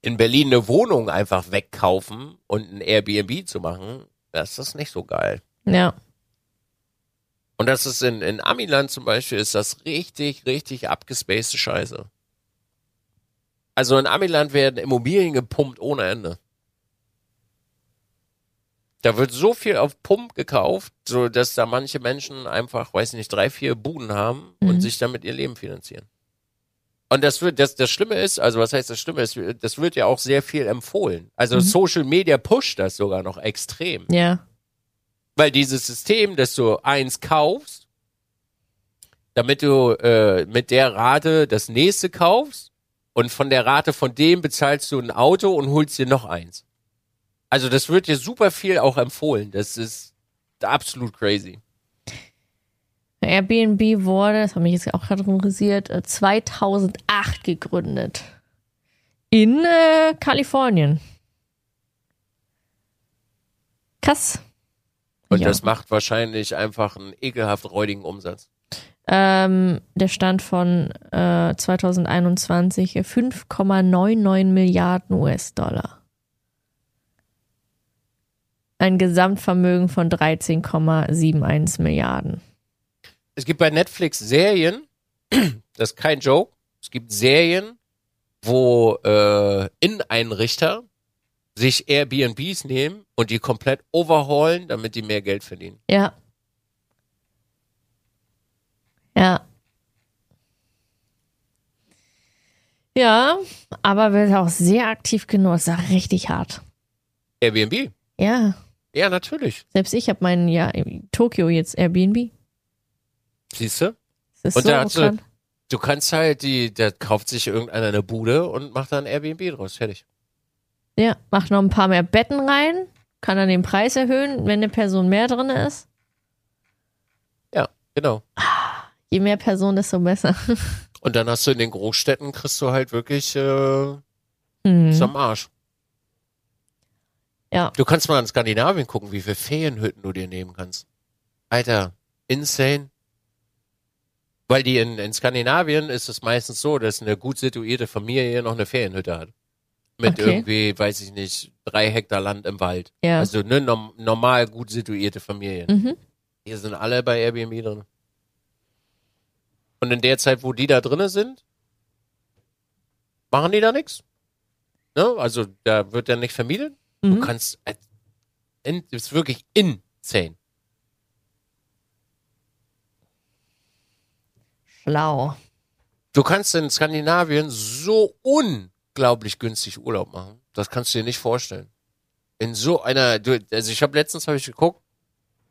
In Berlin eine Wohnung einfach wegkaufen und ein Airbnb zu machen, das ist nicht so geil. Ja, Und das ist in, in Amiland zum Beispiel, ist das richtig, richtig abgespacede Scheiße. Also in Amiland werden Immobilien gepumpt ohne Ende. Da wird so viel auf Pump gekauft, so dass da manche Menschen einfach, weiß nicht, drei, vier Buden haben und Mhm. sich damit ihr Leben finanzieren. Und das wird, das, das Schlimme ist, also was heißt das Schlimme ist, das wird ja auch sehr viel empfohlen. Also Mhm. Social Media pusht das sogar noch extrem. ja, Weil dieses System, dass du eins kaufst, damit du äh, mit der Rate das nächste kaufst und von der Rate von dem bezahlst du ein Auto und holst dir noch eins. Also das wird dir super viel auch empfohlen. Das ist absolut crazy. Airbnb wurde, das hat mich jetzt auch gerade äh, 2008 gegründet. In äh, Kalifornien. Krass. Und Ja. das macht wahrscheinlich einfach einen ekelhaft räudigen Umsatz. Ähm, der Stand von äh, 2021 äh, 5,99 Milliarden US-Dollar. Ein Gesamtvermögen von 13,71 Milliarden. Es gibt bei Netflix Serien, das ist kein Joke, es gibt Serien, wo äh, Inneneinrichter sich Airbnbs nehmen und die komplett overhaulen, damit die mehr Geld verdienen. Ja. Ja. Ja, aber wird auch sehr aktiv genutzt. Auch richtig hart. Airbnb? Ja, Ja, natürlich. selbst ich habe meinen ja in Tokio jetzt Airbnb. Siehst du? Und so da sie- bekannt. Du kannst halt, die, da kauft sich irgendeiner eine Bude und macht dann Airbnb draus. Fertig. Ja, macht noch ein paar mehr Betten rein, kann dann den Preis erhöhen, wenn eine Person mehr drin ist. Ja, genau. Je mehr Personen, desto besser. Und dann hast du in den Großstädten, kriegst du halt wirklich äh, Mhm. ist am Arsch. Ja. Du kannst mal in Skandinavien gucken, wie viele Ferienhütten du dir nehmen kannst. Alter, insane. Weil die in, in Skandinavien ist es meistens so, dass eine gut situierte Familie noch eine Ferienhütte hat. Mit Okay. irgendwie, weiß ich nicht, drei Hektar Land im Wald. Ja. Also eine norm normal gut situierte Familie. Mhm. Die sind alle bei Airbnb drin. Und in der Zeit, wo die da drinnen sind, machen die da nichts. Ne? Also da wird dann nicht vermietet. Du Mhm. kannst, äh, in, ist wirklich insane. Schlau. Du kannst in Skandinavien so unglaublich günstig Urlaub machen. Das kannst du dir nicht vorstellen. In so einer, also ich habe letztens habe ich geguckt,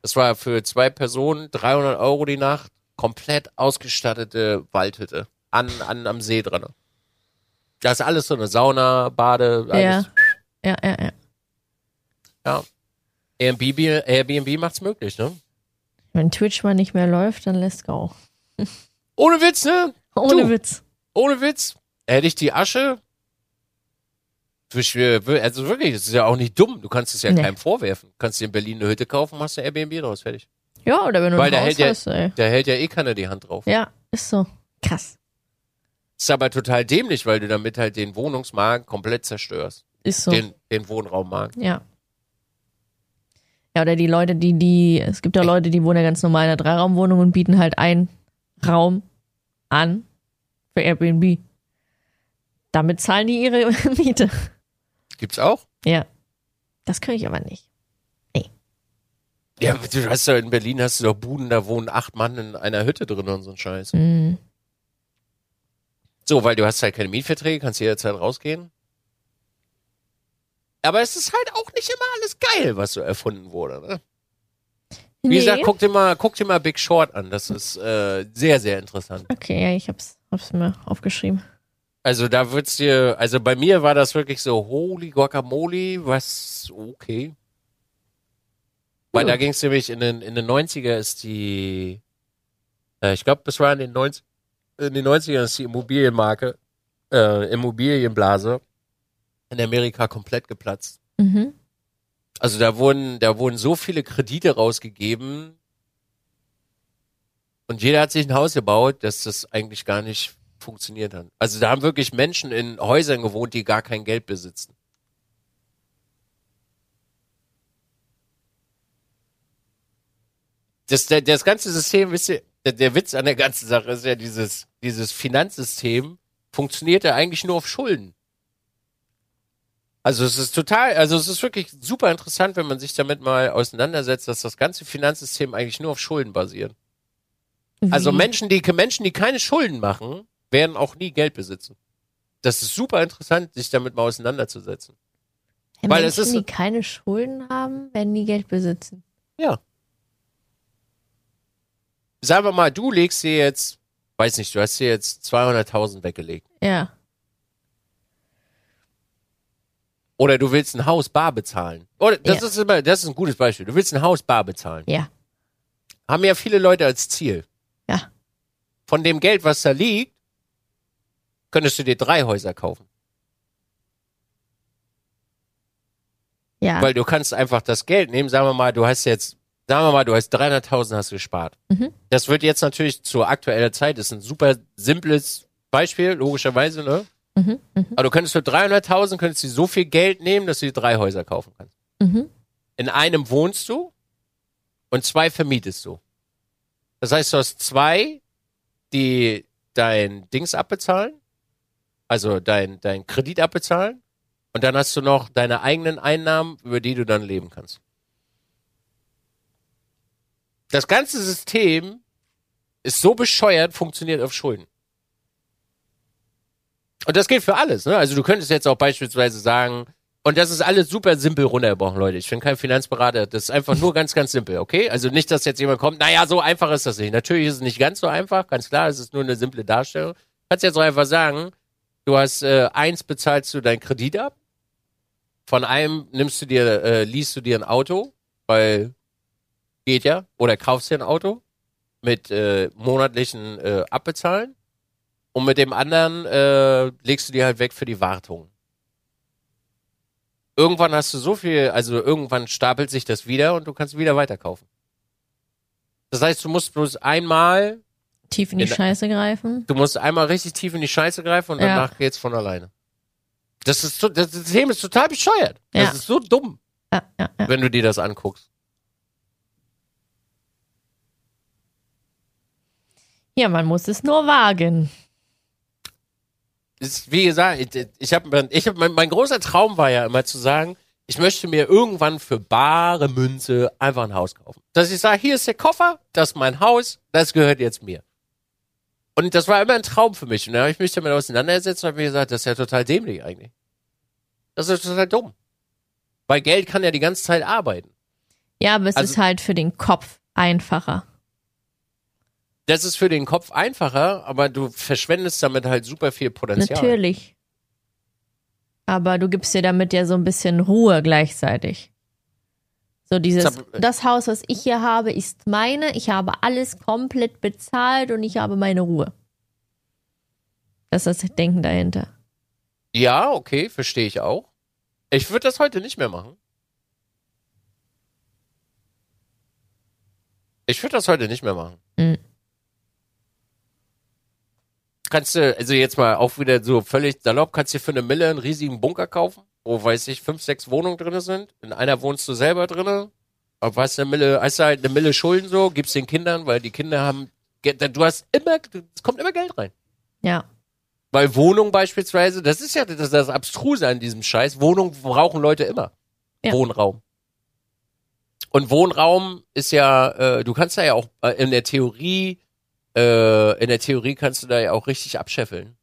das war für zwei Personen 300 Euro die Nacht, komplett ausgestattete Waldhütte an, an am See dran. Da ist alles so eine Sauna, Bade, alles. Ja, ja, ja. Ja. Airbnb, Airbnb macht's möglich, ne? Wenn Twitch mal nicht mehr läuft, dann let's go. Ohne Witz, ne? Ohne Du. Witz. Ohne Witz. Hätte ich die Asche Also wirklich, das ist ja auch nicht dumm. Du kannst es ja Nee. keinem vorwerfen. Du kannst dir in Berlin eine Hütte kaufen, machst eine Airbnb draus, fertig. Ja, oder wenn du Weil ein der Haus hält ja- hast, ey. Da hält ja eh keiner die Hand drauf. Ja, ist so. Krass. Ist aber total dämlich, weil du damit halt den Wohnungsmarkt komplett zerstörst. Ist so. Den, den Wohnraummarkt. Ja. Ja, oder die Leute, die, die, es gibt ja Leute, die wohnen ja ganz normal in einer Dreiraumwohnung und bieten halt einen Raum an für Airbnb. Damit zahlen die ihre Miete. Gibt's auch? Ja. Das kann ich aber nicht. Ja, du hast ja in Berlin hast du doch Buden, da wohnen acht Mann in einer Hütte drin und so ein Scheiß. Mhm. So, weil du hast halt keine Mietverträge, kannst jederzeit rausgehen. Aber es ist halt auch nicht immer alles geil, was so erfunden wurde. Ne? Wie Nee. gesagt, guck dir mal, guck dir mal Big Short an. Das ist äh, sehr, sehr interessant. Okay, ja, ich hab's, hab's mir aufgeschrieben. Also da wird's dir, also bei mir war das wirklich so, holy guacamole, was, okay. Weil Ja. da ging's nämlich in den, in den 90er ist die, äh, ich glaube, das war in den 90, in den 90ern ist die Immobilienmarke, äh, Immobilienblase in Amerika komplett geplatzt. Mhm. Also da wurden, da wurden so viele Kredite rausgegeben und jeder hat sich ein Haus gebaut, dass das eigentlich gar nicht funktioniert hat. Also da haben wirklich Menschen in Häusern gewohnt, die gar kein Geld besitzen. Das, der, das ganze System, wisst ihr, der, der Witz an der ganzen Sache ist ja dieses, dieses Finanzsystem funktioniert ja eigentlich nur auf Schulden. Also es ist total, also es ist wirklich super interessant, wenn man sich damit mal auseinandersetzt, dass das ganze Finanzsystem eigentlich nur auf Schulden basiert. Also Wie? Menschen, die Menschen, die keine Schulden machen, werden auch nie Geld besitzen. Das ist super interessant, sich damit mal auseinanderzusetzen. Ja, weil Menschen, es ist- die keine Schulden haben, werden nie Geld besitzen. Ja. Sagen wir mal, du legst dir jetzt, weiß nicht, du hast dir jetzt 200.000 weggelegt. Ja. Oder du willst ein Haus bar bezahlen. Oder das Ja. ist immer, das ist ein gutes Beispiel. Du willst ein Haus bar bezahlen. Ja. Haben ja viele Leute als Ziel. Ja. Von dem Geld, was da liegt, könntest du dir drei Häuser kaufen. Ja. Weil du kannst einfach das Geld nehmen, sagen wir mal, du hast jetzt, sagen wir mal, du hast 300.000 hast gespart. Mhm. Das wird jetzt natürlich zur aktuellen Zeit, ist ein super simples Beispiel, logischerweise, ne? mhm. Mhm. Aber du könntest für 300.000 könntest du so viel Geld nehmen, dass du dir drei Häuser kaufen kannst. Mhm. In einem wohnst du und zwei vermietest du. Das heißt, du hast zwei, die dein Dings abbezahlen, also dein, dein Kredit abbezahlen, und dann hast du noch deine eigenen Einnahmen, über die du dann leben kannst. Das ganze System ist so bescheuert, funktioniert auf Schulden. Und das gilt für alles, ne? Also du könntest jetzt auch beispielsweise sagen, und das ist alles super simpel runtergebrochen, Leute. Ich bin kein Finanzberater. Das ist einfach nur ganz, ganz simpel, okay? Also nicht, dass jetzt jemand kommt, naja, so einfach ist das nicht. Natürlich ist es nicht ganz so einfach, ganz klar, es ist nur eine simple Darstellung. Kannst jetzt auch einfach sagen, du hast äh, eins bezahlst du deinen Kredit ab, von einem nimmst du dir, äh, liest du dir ein Auto, weil geht ja, oder kaufst dir ein Auto mit äh, monatlichen äh, Abbezahlen. Und mit dem anderen äh, legst du dir halt weg für die Wartung. Irgendwann hast du so viel, also irgendwann stapelt sich das wieder und du kannst wieder weiterkaufen. Das heißt, du musst bloß einmal, Tief in die In Scheiße greifen. du musst einmal richtig tief in die Scheiße greifen und Ja. danach geht's von alleine. Das ist so, das System ist total bescheuert. Das Ja. ist so dumm, ja. wenn du dir das anguckst. ja, man muss es nur wagen. Ist, wie gesagt, ich, ich habe, ich hab, mein, mein großer Traum war ja immer zu sagen, ich möchte mir irgendwann für bare Münze einfach ein Haus kaufen. Dass ich sage, hier ist der Koffer, das ist mein Haus, das gehört jetzt mir. Und das war immer ein Traum für mich. Und da habe ich mich damit auseinandergesetzt und habe mir gesagt, das ist ja total dämlich eigentlich. Das ist total dumm. Weil Geld kann ja die ganze Zeit arbeiten. Ja, aber es Also- ist halt für den Kopf einfacher. Das ist für den Kopf einfacher, aber du verschwendest damit halt super viel Potenzial. Natürlich. Aber du gibst dir damit ja so ein bisschen Ruhe gleichzeitig. So dieses, Das hab- das Haus, was ich hier habe, ist meine. Ich habe alles komplett bezahlt und ich habe meine Ruhe. Das ist das Denken dahinter. Ja, okay, verstehe ich auch. Ich würde das heute nicht mehr machen. Ich würde das heute nicht mehr machen. Mhm. Kannst du, also jetzt mal auch wieder so völlig salopp, kannst du dir für eine Mille einen riesigen Bunker kaufen, wo, weiß ich, fünf, sechs Wohnungen drin sind. In einer wohnst du selber drinne. Aber hast eine Mille, hast du halt eine Mille Schulden so, gibst den Kindern, weil die Kinder haben, du hast immer, es kommt immer Geld rein. Ja. Weil Wohnung beispielsweise, das ist ja das, das Abstruse an diesem Scheiß. Wohnung brauchen Leute immer. Ja. Wohnraum. Und Wohnraum ist ja, äh, du kannst da ja auch äh, in der Theorie, äh, in der Theorie kannst du da ja auch richtig abscheffeln.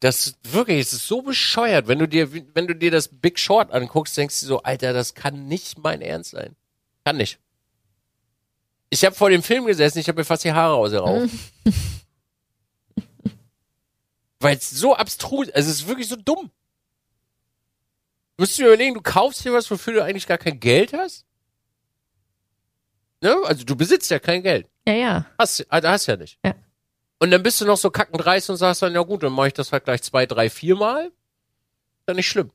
Das ist wirklich, es ist so bescheuert, wenn du dir, wenn du dir das Big Short anguckst, denkst du so, Alter, das kann nicht mein Ernst sein. Kann nicht. Ich habe vor dem Film gesessen, ich habe mir fast die Haare ausgerauft. Weil es so abstrus, also es ist wirklich so dumm. Müsstest du dir überlegen, du kaufst dir was, wofür du eigentlich gar kein Geld hast? Ne? Also du besitzt ja kein Geld. Ja, ja. Hast, also hast ja nicht. Ja. Und dann bist du noch so kackendreist und sagst dann, ja gut, dann mache ich das halt gleich zwei, drei, vier Mal. Dann nicht schlimm.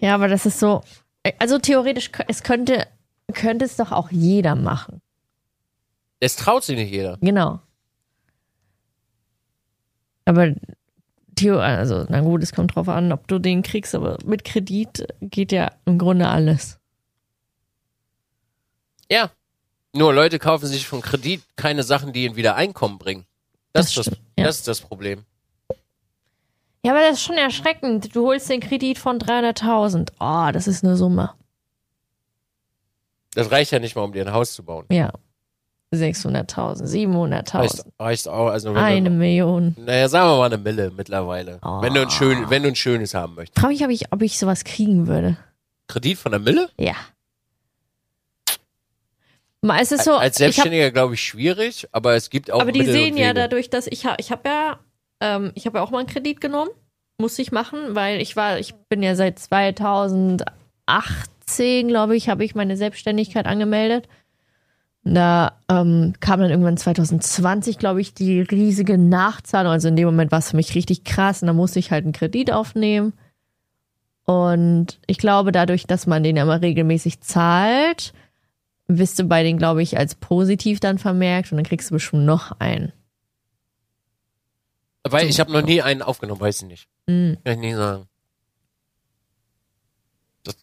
Ja, aber das ist so. Also theoretisch, es könnte, könnte es doch auch jeder machen. Es traut sich nicht jeder. Genau. Aber Theo, also, na gut, es kommt drauf an, ob du den kriegst, aber mit Kredit geht ja im Grunde alles. Ja. Nur Leute kaufen sich von Kredit keine Sachen, die ihnen wieder Einkommen bringen. Das, Das ist, das, ja. das ist das Problem. Ja, aber das ist schon erschreckend. Du holst den Kredit von 300.000. Oh, das ist eine Summe. Das reicht ja nicht mal, um dir ein Haus zu bauen. Ja. 600.000, 700.000, Reicht, reicht auch, also eine du, Million. naja, sagen wir mal eine Mille mittlerweile. Oh. Wenn du ein schön, wenn du ein schönes haben möchtest. Frage mich, ob ich, ob ich sowas kriegen würde. Kredit von einer Mille? Ja. Es ist so, Als Selbstständiger glaube ich schwierig, aber es gibt auch aber die sehen ja dadurch, dass ich habe, ich habe ja, ähm, ich habe ja auch mal einen Kredit genommen, musste ich machen, weil ich war, ich bin ja seit 2018, glaube ich, habe ich meine Selbstständigkeit angemeldet. Da ähm, kam dann irgendwann 2020, glaube ich, die riesige Nachzahlung. Also in dem Moment war es für mich richtig krass und da musste ich halt einen Kredit aufnehmen. Und ich glaube, dadurch, dass man den ja immer regelmäßig zahlt, wirst du bei denen, glaube ich, als positiv dann vermerkt und dann kriegst du bestimmt noch einen. Weil ich habe noch nie einen aufgenommen, weiß ich nicht. Mhm. Kann ich nicht sagen. Das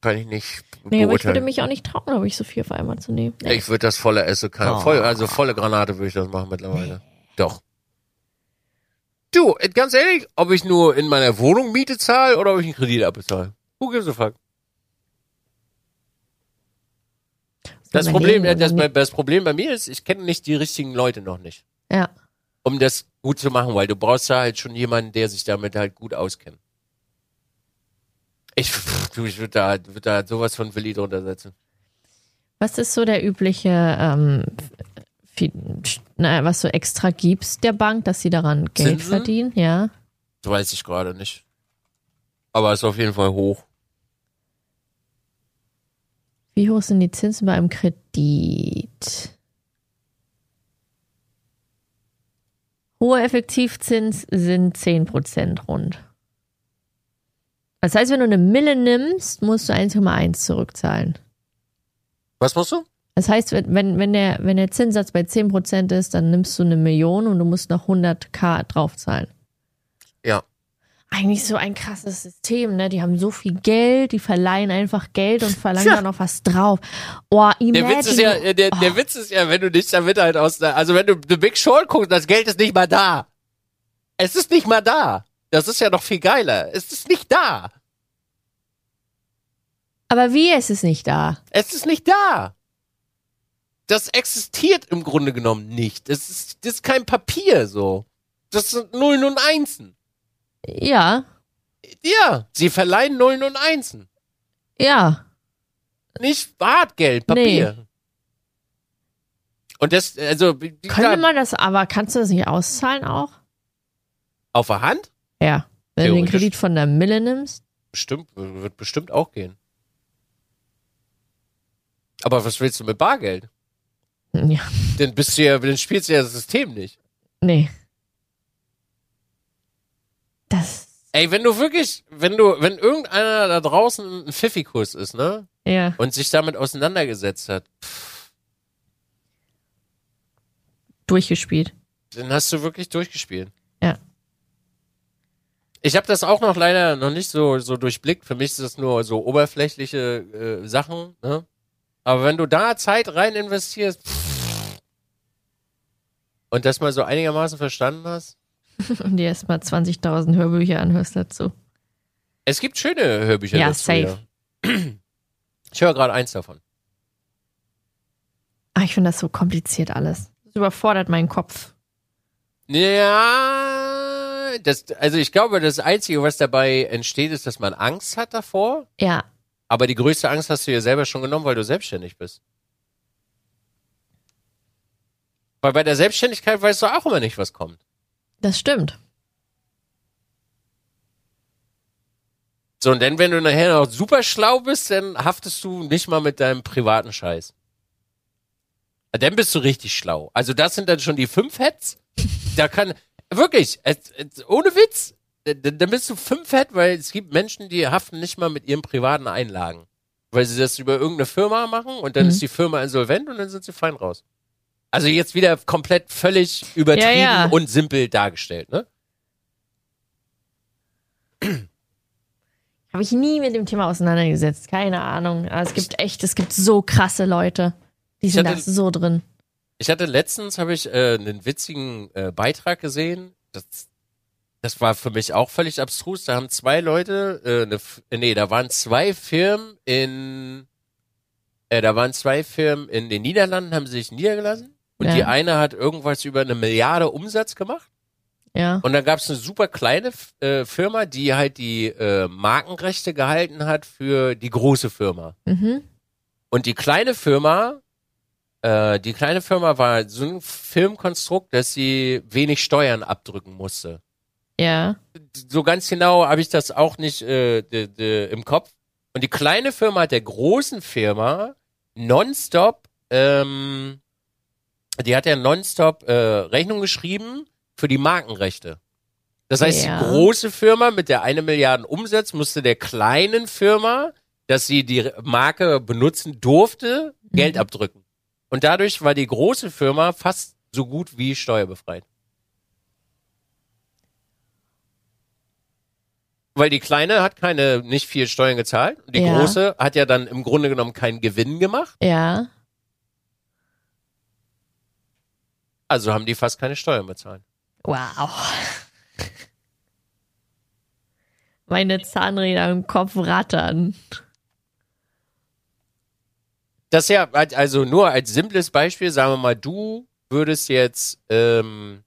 kann ich nicht Nee, aber ich würde mich auch nicht trauen, glaube ich, so viel auf einmal zu nehmen. Nee. Ich würde das volle Esse, kann, Oh. voll, also volle Granate würde ich das machen mittlerweile. Doch. Du, äh, ganz ehrlich, ob ich nur in meiner Wohnung Miete zahle oder ob ich einen Kredit abbezahle. Who gives a fuck? Das Problem, das, das Problem bei mir ist, ich kenne nicht die richtigen Leute noch nicht, Ja. um das gut zu machen, weil du brauchst da halt schon jemanden, der sich damit halt gut auskennt. Ich, du, ich würde da, würd da sowas von Willi drunter setzen. Was ist so der übliche, ähm, naja, was du extra gibst der Bank, dass sie daran Geld Zinsen? verdienen? Ja. Das weiß ich gerade nicht. Aber ist auf jeden Fall hoch. Wie hoch sind die Zinsen bei einem Kredit? Hoher Effektivzins sind 10% rund. Das heißt, wenn du eine Mille nimmst, musst du 1,1 zurückzahlen. Was musst du? Das heißt, wenn, wenn, wenn, der, wenn der Zinssatz bei 10% ist, dann nimmst du eine Million und du musst noch 100k draufzahlen. Eigentlich so ein krasses System, ne? Die haben so viel Geld, die verleihen einfach Geld und verlangen Tja. da noch was drauf. Oh, imagine. Der Witz ist ja, der, der Oh. Witz ist ja, wenn du dich damit halt aus der, also wenn du The Big Short guckst, das Geld ist nicht mal da. Es ist nicht mal da. Das ist ja noch viel geiler. Es ist nicht da. Aber wie ist es nicht da? Es ist nicht da. Das existiert im Grunde genommen nicht. Das ist, das ist kein Papier so. Das sind Nullen und Einsen. Ja, Ja, sie verleihen Nullen und Einsen. ja. Nicht Hartgeld, Papier. Und das, also, Könnte man das, aber kannst du das nicht auszahlen auch? auf der Hand? Ja. Wenn du den. Kredit von der Mille nimmst? Bestimmt, wird bestimmt auch gehen. Aber was willst du mit Bargeld? Ja. Dann bist du ja, dann spielst du ja das System nicht. Nee. Das, Ey, wenn du wirklich, wenn du, wenn irgendeiner da draußen ein Pfiffikus ist, ne? ja. Und sich damit auseinandergesetzt hat, Durchgespielt. dann hast du wirklich durchgespielt. Ja. Ich habe das auch noch leider noch nicht so, so durchblickt. Für mich ist das nur so oberflächliche äh, Sachen. Ne? Aber wenn du da Zeit rein investierst und das mal so einigermaßen verstanden hast, Und dir erstmal 20.000 Hörbücher anhörst dazu. es gibt schöne Hörbücher Ja, dazu. safe. Ja. Ich höre gerade eins davon. Ah, ich finde das so kompliziert alles. Das überfordert meinen Kopf. Ja, das, also ich glaube, das Einzige, was dabei entsteht, ist, dass man Angst hat davor. Ja, Aber die größte Angst hast du ja selber schon genommen, weil du selbstständig bist. Weil bei der Selbstständigkeit weißt du auch immer nicht, was kommt. Das stimmt. So, und dann, wenn du nachher noch super schlau bist, dann haftest du nicht mal mit deinem privaten Scheiß. Dann bist du richtig schlau. Also das sind dann schon die fünf Heads. Da kann, wirklich, ohne Witz, dann, dann bist du fünf Head, weil es gibt Menschen, die haften nicht mal mit ihren privaten Einlagen. Weil sie das über irgendeine Firma machen und dann Mhm. ist die Firma insolvent und dann sind sie fein raus. Also jetzt wieder komplett völlig übertrieben Ja, ja. und simpel dargestellt, ne? Habe ich nie mit dem Thema auseinandergesetzt. Keine Ahnung. Aber es gibt echt, es gibt so krasse Leute. Die sind hatte- da so drin. Ich hatte letztens habe ich äh, einen witzigen äh, Beitrag gesehen. Das, das war für mich auch völlig abstrus. Da haben zwei Leute, äh, äh, nee, da waren zwei Firmen in, äh, da waren zwei Firmen in den Niederlanden, haben sie sich niedergelassen. Und Ja. die eine hat irgendwas über eine Milliarde Umsatz gemacht. Ja. Und dann gab es eine super kleine äh, Firma, die halt die äh, Markenrechte gehalten hat für die große Firma. Mhm. Und die kleine Firma, äh, die kleine Firma war so ein Filmkonstrukt, dass sie wenig Steuern abdrücken musste. Ja. So ganz genau habe ich das auch nicht äh, de, de, im Kopf. Und die kleine Firma hat der großen Firma nonstop, ähm, die hat ja nonstop äh, Rechnung geschrieben für die Markenrechte. Das heißt, Ja. die große Firma mit der eine Milliarden Umsatz musste der kleinen Firma, dass sie die Marke benutzen durfte, Geld abdrücken. Und dadurch war die große Firma fast so gut wie steuerbefreit. Weil die kleine hat keine, nicht viel Steuern gezahlt. Die Ja. große hat ja dann im Grunde genommen keinen Gewinn gemacht. Ja. Also haben die fast keine Steuern bezahlt. Wow. Meine Zahnräder im Kopf rattern. Das ja, also nur als simples Beispiel, sagen wir mal, du würdest jetzt, ähm,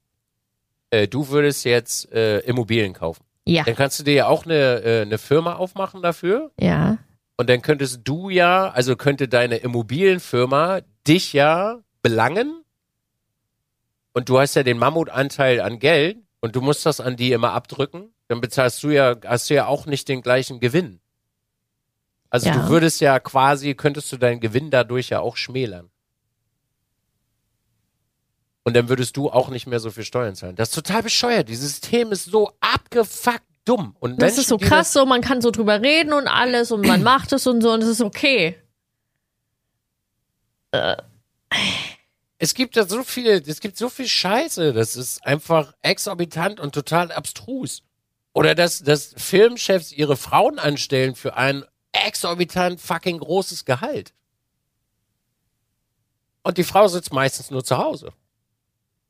äh, du würdest jetzt äh, Immobilien kaufen. Ja. Dann kannst du dir ja auch eine, äh, eine Firma aufmachen dafür. Ja. Und dann könntest du ja, also könnte deine Immobilienfirma dich ja belangen. Und du hast ja den Mammutanteil an Geld und du musst das an die immer abdrücken. Dann bezahlst du ja, hast du ja auch nicht den gleichen Gewinn. Also Ja. du würdest ja quasi, könntest du deinen Gewinn dadurch ja auch schmälern. Und dann würdest du auch nicht mehr so viel Steuern zahlen. Das ist total bescheuert. Dieses System ist so abgefuckt dumm. Und Das Menschen, ist so krass, so man kann so drüber reden und alles und man macht es und so und es ist okay. Es gibt da so viele, es gibt so viel Scheiße, das ist einfach exorbitant und total abstrus. Oder dass, dass Filmchefs ihre Frauen anstellen für ein exorbitant fucking großes Gehalt. Und die Frau sitzt meistens nur zu Hause.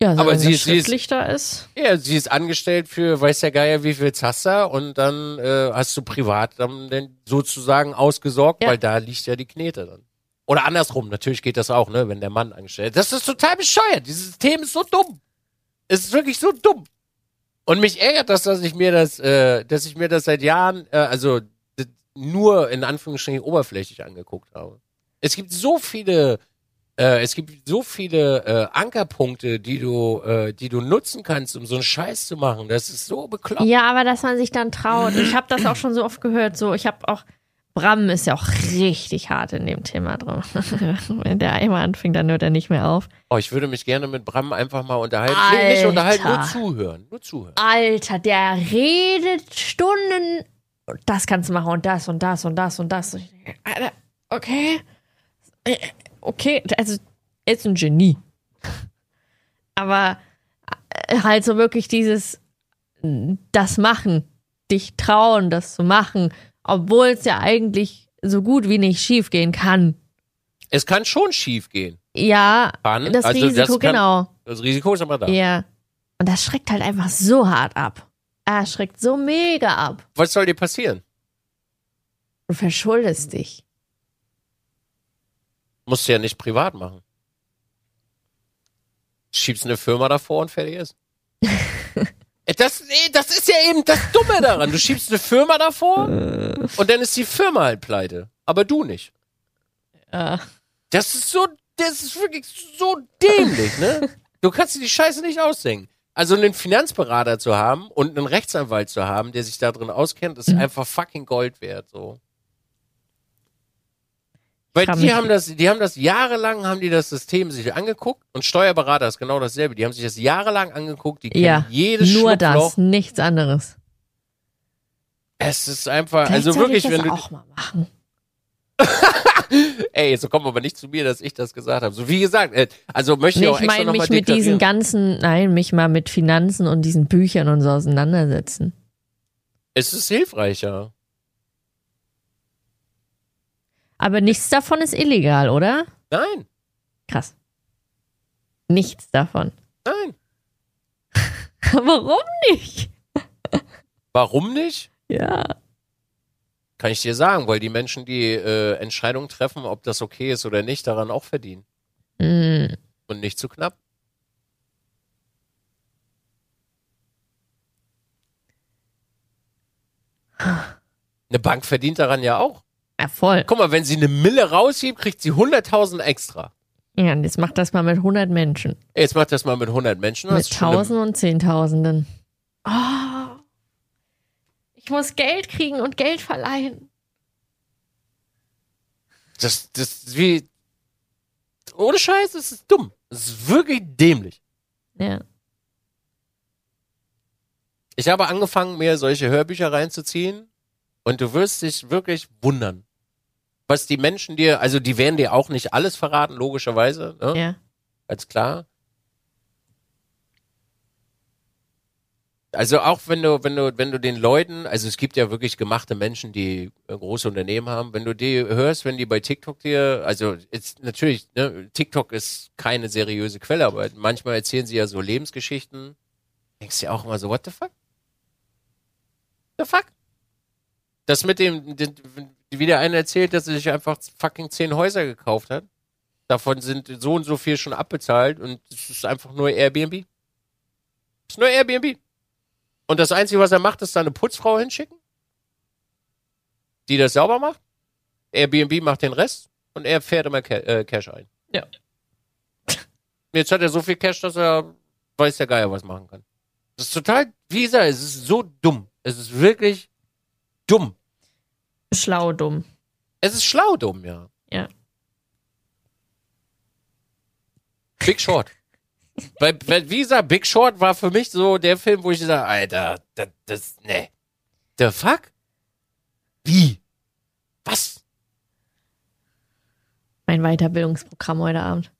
Ja, Aber solange sie- das sie ist- da ist. Ja, sie ist angestellt für weiß der Geier wie viel Zassa und dann äh, hast du privat dann sozusagen ausgesorgt, Ja. weil da liegt ja die Knete dann. Oder andersrum, natürlich geht das auch, ne, wenn der Mann angestellt. Das ist total bescheuert. Dieses System ist so dumm. Es ist wirklich so dumm. Und mich ärgert das, dass ich mir das, äh, dass ich mir das seit Jahren, äh, also nur in Anführungsstrichen oberflächlich angeguckt habe. Es gibt so viele, äh, es gibt so viele äh, Ankerpunkte, die du, äh, die du nutzen kannst, um so einen Scheiß zu machen. Das ist so bekloppt. Ja, aber dass man sich dann traut. Ich habe das auch schon so oft gehört. So, ich habe auch Bram ist ja auch richtig hart in dem Thema drin. Wenn der einmal anfängt, dann hört er nicht mehr auf. Oh, ich würde mich gerne mit Bram einfach mal unterhalten. Nee, nicht Alter. unterhalten, nur zuhören. Nur zuhören. Alter, der redet Stunden. Das kannst du machen und das und das und das und das. Alter, okay. Äh, Okay, also er ist ein Genie. Aber äh, halt so wirklich dieses, das machen, dich trauen, das zu machen, obwohl es ja eigentlich so gut wie nicht schief gehen kann. Es kann schon schief gehen. Ja, Kann. das Also das Risiko, kann- genau. Das Risiko ist aber da. Ja. Und das schreckt halt einfach so hart ab. Er schreckt so mega ab. Was soll dir passieren? Du verschuldest dich. Musst du ja nicht privat machen. Schiebst eine Firma davor und fertig ist. Äh, Das, nee, das ist ja eben das Dumme daran. Du schiebst eine Firma davor und dann ist die Firma halt pleite. Aber du nicht. Ja. Das ist so, das ist wirklich so dämlich, ne? Du kannst dir die Scheiße nicht ausdenken. Also einen Finanzberater zu haben und einen Rechtsanwalt zu haben, der sich da drin auskennt, ist einfach fucking Gold wert, so. Weil die haben das, die haben das jahrelang, haben die das System sich angeguckt und Steuerberater ist genau dasselbe. Die haben sich das jahrelang angeguckt, die kennen Ja, jedes nur das, nichts anderes. Es ist einfach, Vielleicht also wirklich, ich wenn das du, auch mal machen. ey, so kommt aber nicht zu mir, dass ich das gesagt habe. So wie gesagt, äh, also möchte ich Nee, auch ich extra meine, nochmal mich mit diesen ganzen, nein, mich mal mit Finanzen und diesen Büchern und so auseinandersetzen. Es ist hilfreicher. Aber nichts davon ist illegal, oder? Nein, Krass. Nichts davon. nein. Warum nicht? Warum nicht? Ja. Kann ich dir sagen, weil die Menschen, die äh, Entscheidungen treffen, ob das okay ist oder nicht, daran auch verdienen. Mm. Und nicht zu knapp. Eine Bank verdient daran ja auch. Ja, voll. Guck mal, wenn sie eine Mille raushebt, kriegt sie 100.000 extra. Ja, und jetzt macht das mal mit 100 Menschen. Jetzt macht das mal mit 100 Menschen. Das Mit Tausenden und Zehntausenden. Oh. Ich muss Geld kriegen und Geld verleihen. Das, das ist wie. Ohne Scheiß, das ist dumm. Das ist wirklich dämlich. Ja. Ich habe angefangen, mir solche Hörbücher reinzuziehen und du wirst dich wirklich wundern, was die Menschen dir, also die werden dir auch nicht alles verraten, logischerweise, ne? Ja. ganz klar. Also auch wenn du, wenn du, wenn du den Leuten, also es gibt ja wirklich gemachte Menschen, die äh, große Unternehmen haben, wenn du die hörst, wenn die bei TikTok dir, also jetzt natürlich, ne, TikTok ist keine seriöse Quelle, aber manchmal erzählen sie ja so Lebensgeschichten, denkst du ja auch immer so, what the fuck? The fuck? Das mit dem, wie der eine erzählt, dass er sich einfach fucking zehn Häuser gekauft hat. Davon sind so und so viel schon abbezahlt und es ist einfach nur Airbnb. Es ist nur Airbnb. Und das Einzige, was er macht, ist da eine Putzfrau hinschicken, die das sauber macht. Airbnb macht den Rest und er fährt immer äh, Cash ein. Ja. Jetzt hat er so viel Cash, dass er weiß der Geier was machen kann. Das ist total, wie gesagt, es ist so dumm. Es ist wirklich dumm. Schlau dumm. Es ist schlau dumm, ja. Ja. Big Short. weil, weil, wie gesagt, Big Short war für mich so der Film, wo ich sage, Alter, das, das, ne. The fuck? Wie? Was? Mein Weiterbildungsprogramm heute Abend.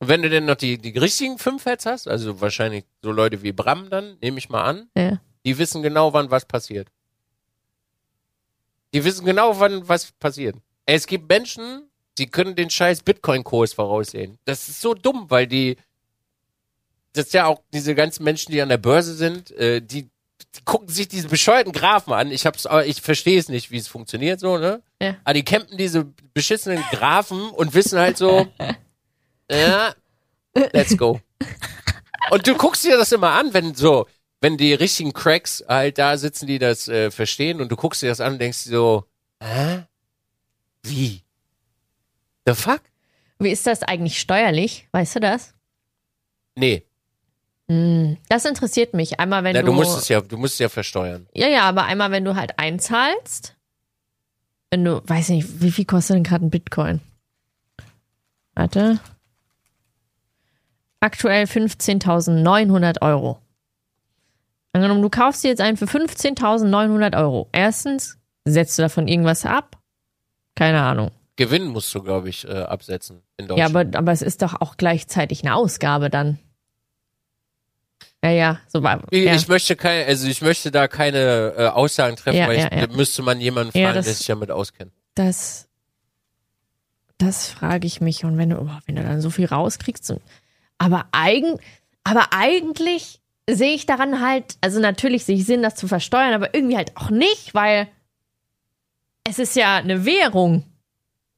Und wenn du denn noch die, die richtigen fünf jetzt hast, also wahrscheinlich so Leute wie Bram dann, nehme ich mal an, Ja. die wissen genau, wann was passiert. Die wissen genau, wann was passiert. Es gibt Menschen, die können den scheiß Bitcoin-Kurs voraussehen. Das ist so dumm, weil die, das ist ja auch diese ganzen Menschen, die an der Börse sind, äh, die, die gucken sich diese bescheuerten Graphen an. Ich hab's, aber ich verstehe es nicht, wie es funktioniert so, ne? Ja. Aber die campen diese beschissenen Graphen und wissen halt so, ja, let's go. Und du guckst dir das immer an, wenn so, wenn die richtigen Cracks halt da sitzen, die das äh, verstehen und du guckst dir das an und denkst dir so, hä? Wie? The fuck? Wie ist das eigentlich steuerlich? Weißt du das? Nee, Hm, Das interessiert mich. Einmal, wenn Na, du. du musst es ja, du musst es ja versteuern. ja, ja, aber einmal, wenn du halt einzahlst wenn du, weiß nicht, wie viel kostet denn gerade ein Bitcoin? Warte. Aktuell 15.900 Euro. Angenommen, du kaufst dir jetzt einen für 15.900 Euro. Erstens, setzt du davon irgendwas ab? Keine Ahnung. Gewinn musst du, glaube ich, äh, absetzen in Ja, Deutschland. aber, aber es ist doch auch gleichzeitig eine Ausgabe dann. Ja, ja, so war. Ich, ja. ich möchte keine, also ich möchte da keine äh, Aussagen treffen, Ja, weil ich, ja, ja. da müsste man jemanden Ja, fragen, das- der sich damit auskennt. Das, das frage ich mich. Und wenn du, oh, wenn du dann so viel rauskriegst, so, aber eigen, aber eigentlich sehe ich daran halt, also natürlich sehe ich Sinn, das zu versteuern, aber irgendwie halt auch nicht, weil es ist ja eine Währung.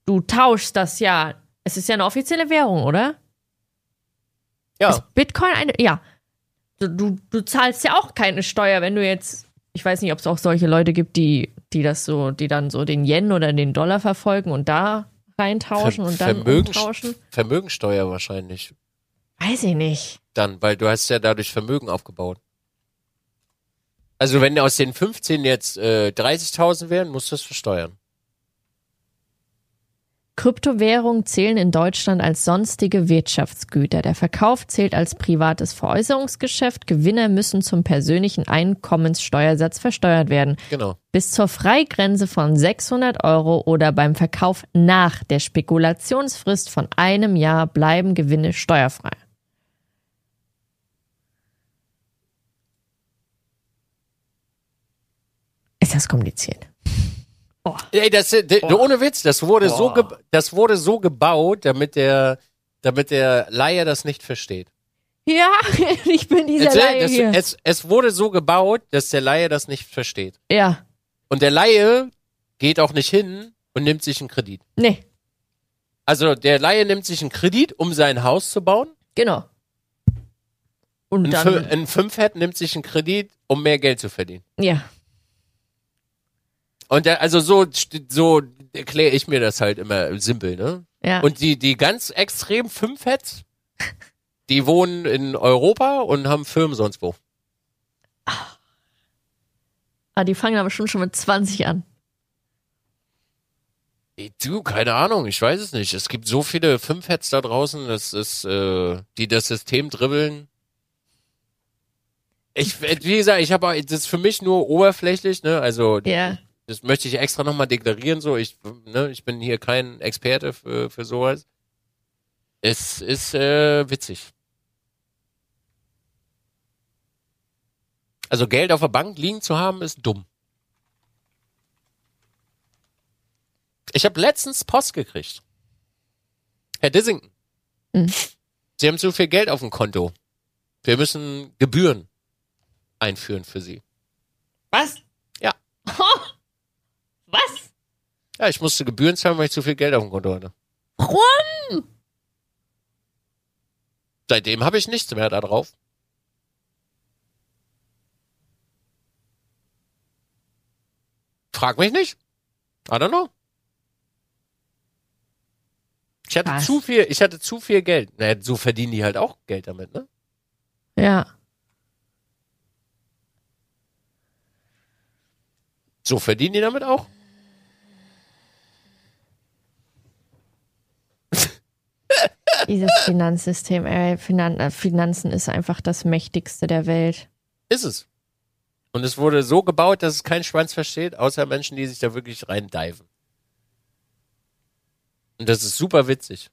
Du tauschst das ja. Es ist ja eine offizielle Währung, oder? Ja, Ist Bitcoin eine? Ja. Du, du, du zahlst ja auch keine Steuer, wenn du jetzt, ich weiß nicht, ob es auch solche Leute gibt, die, die das so, die dann so den Yen oder den Dollar verfolgen und da reintauschen Ver- und dann Vermögens- umtauschen. Vermögensteuer wahrscheinlich Weiß ich nicht. dann, weil du hast ja dadurch Vermögen aufgebaut. Also wenn aus den 15 jetzt äh, 30.000 wären, musst du es versteuern. Kryptowährungen zählen in Deutschland als sonstige Wirtschaftsgüter. Der Verkauf zählt als privates Veräußerungsgeschäft. Gewinner müssen zum persönlichen Einkommenssteuersatz versteuert werden. Genau. bis zur Freigrenze von 600 Euro oder beim Verkauf nach der Spekulationsfrist von einem Jahr bleiben Gewinne steuerfrei. Ist das kompliziert? Ey, das, äh, d- ohne Witz, das wurde so, ge das wurde so gebaut, damit der, damit der Laie das nicht versteht. Ja, ich bin dieser Es, Laie das, hier. es, es wurde so gebaut, dass der Laie das nicht versteht. Ja, Und der Laie geht auch nicht hin und nimmt sich einen Kredit. nee, Also der Laie nimmt sich einen Kredit, um sein Haus zu bauen. genau. Und Ein, dann, ein Fünfhead nimmt sich einen Kredit, um mehr Geld zu verdienen. ja, Und der, also so, so erkläre ich mir das halt immer simpel, ne? ja. Und die, die ganz extrem Fünfheads, die wohnen in Europa und haben Firmen sonst wo. ah, die fangen aber schon schon mit 20 an. Du, keine Ahnung, ich weiß es nicht. Es gibt so viele Fünfheads da draußen, das ist, äh, die das System dribbeln. Ich, wie gesagt, ich habe, das ist für mich nur oberflächlich, ne? Also Ja, das möchte ich extra nochmal deklarieren, so ich, ne, ich bin hier kein Experte für, für sowas. Es ist äh, witzig. Also Geld auf der Bank liegen zu haben, ist dumm. Ich habe letztens Post gekriegt. Herr Dissington, Mhm. Sie haben zu viel Geld auf dem Konto. Wir müssen Gebühren einführen für Sie. Was? Ja. Was? Ja, ich musste Gebühren zahlen, weil ich zu viel Geld auf dem Konto hatte. Warum? Seitdem habe ich nichts mehr da drauf. Frag mich nicht. I don't know. Ich hatte Was? zu viel, ich hatte zu viel Geld. Naja, so verdienen die halt auch Geld damit, ne? Ja. So verdienen die damit auch. Dieses Finanzsystem, ey, Finan äh, Finanzen ist einfach das mächtigste der Welt. Ist es. Und es wurde so gebaut, dass es kein Schwanz versteht, außer Menschen, die sich da wirklich reindiven. Und das ist super witzig.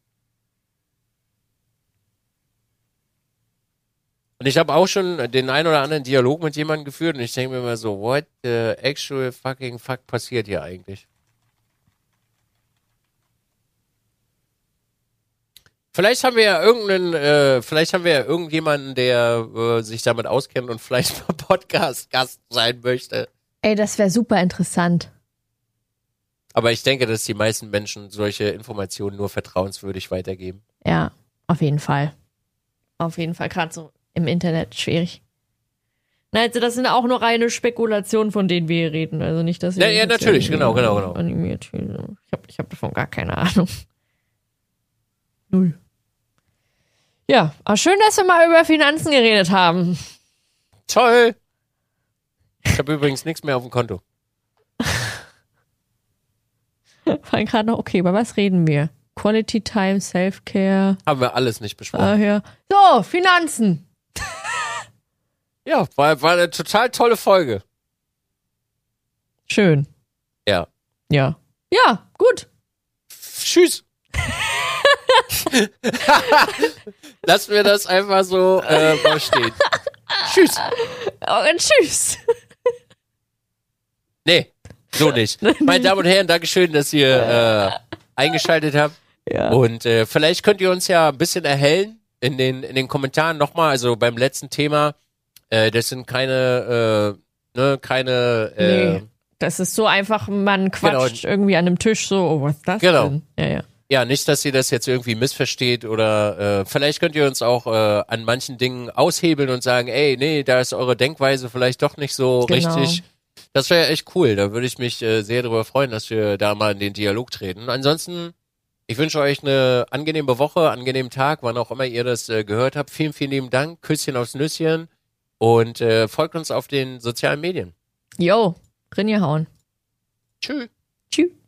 Und ich habe auch schon den ein oder anderen Dialog mit jemandem geführt und ich denke mir immer so, what the actual fucking fuck passiert hier eigentlich? Vielleicht haben wir ja irgendeinen, äh, vielleicht haben wir ja irgendjemanden, der äh, sich damit auskennt und vielleicht mal Podcast-Gast sein möchte. Ey, das wäre super interessant. Aber ich denke, dass die meisten Menschen solche Informationen nur vertrauenswürdig weitergeben. Ja, auf jeden Fall. Auf jeden Fall, gerade so im Internet schwierig. Na, also das sind auch nur reine Spekulationen, von denen wir hier reden. Also nicht, dass ihr Ja, ja, natürlich, genau, genau, genau. Ich habe ich hab davon gar keine Ahnung. Null. Ja, aber schön, dass wir mal über Finanzen geredet haben. Toll! Ich habe übrigens nichts mehr auf dem Konto. War gerade noch, okay, über was reden wir? Quality Time, Self-Care. Haben wir alles nicht besprochen. Daher. So, Finanzen. Ja, war, war eine total tolle Folge. Schön. Ja. Ja. Ja, gut. Tschüss. Lassen wir das einfach so äh, mal stehen. Tschüss. Oh, und tschüss. Nee, so nicht. Meine Damen und Herren, Dankeschön, dass ihr äh, eingeschaltet habt. Ja. Und äh, vielleicht könnt ihr uns ja ein bisschen erhellen in den, in den Kommentaren nochmal. Also beim letzten Thema, äh, das sind keine, äh, ne, keine, äh, Nee. Das ist so einfach, man quatscht irgendwie an einem Tisch so, oh, was ist das Genau. denn? Ja, ja. Ja, nicht, dass ihr das jetzt irgendwie missversteht oder äh, vielleicht könnt ihr uns auch äh, an manchen Dingen aushebeln und sagen, ey, nee, da ist eure Denkweise vielleicht doch nicht so Genau. richtig. Das wäre echt cool. Da würde ich mich äh, sehr darüber freuen, dass wir da mal in den Dialog treten. Ansonsten, ich wünsche euch eine angenehme Woche, angenehmen Tag, wann auch immer ihr das äh, gehört habt. Vielen, vielen lieben Dank. Küsschen aufs Nüsschen und äh, folgt uns auf den sozialen Medien. Yo, hauen. Tschüss.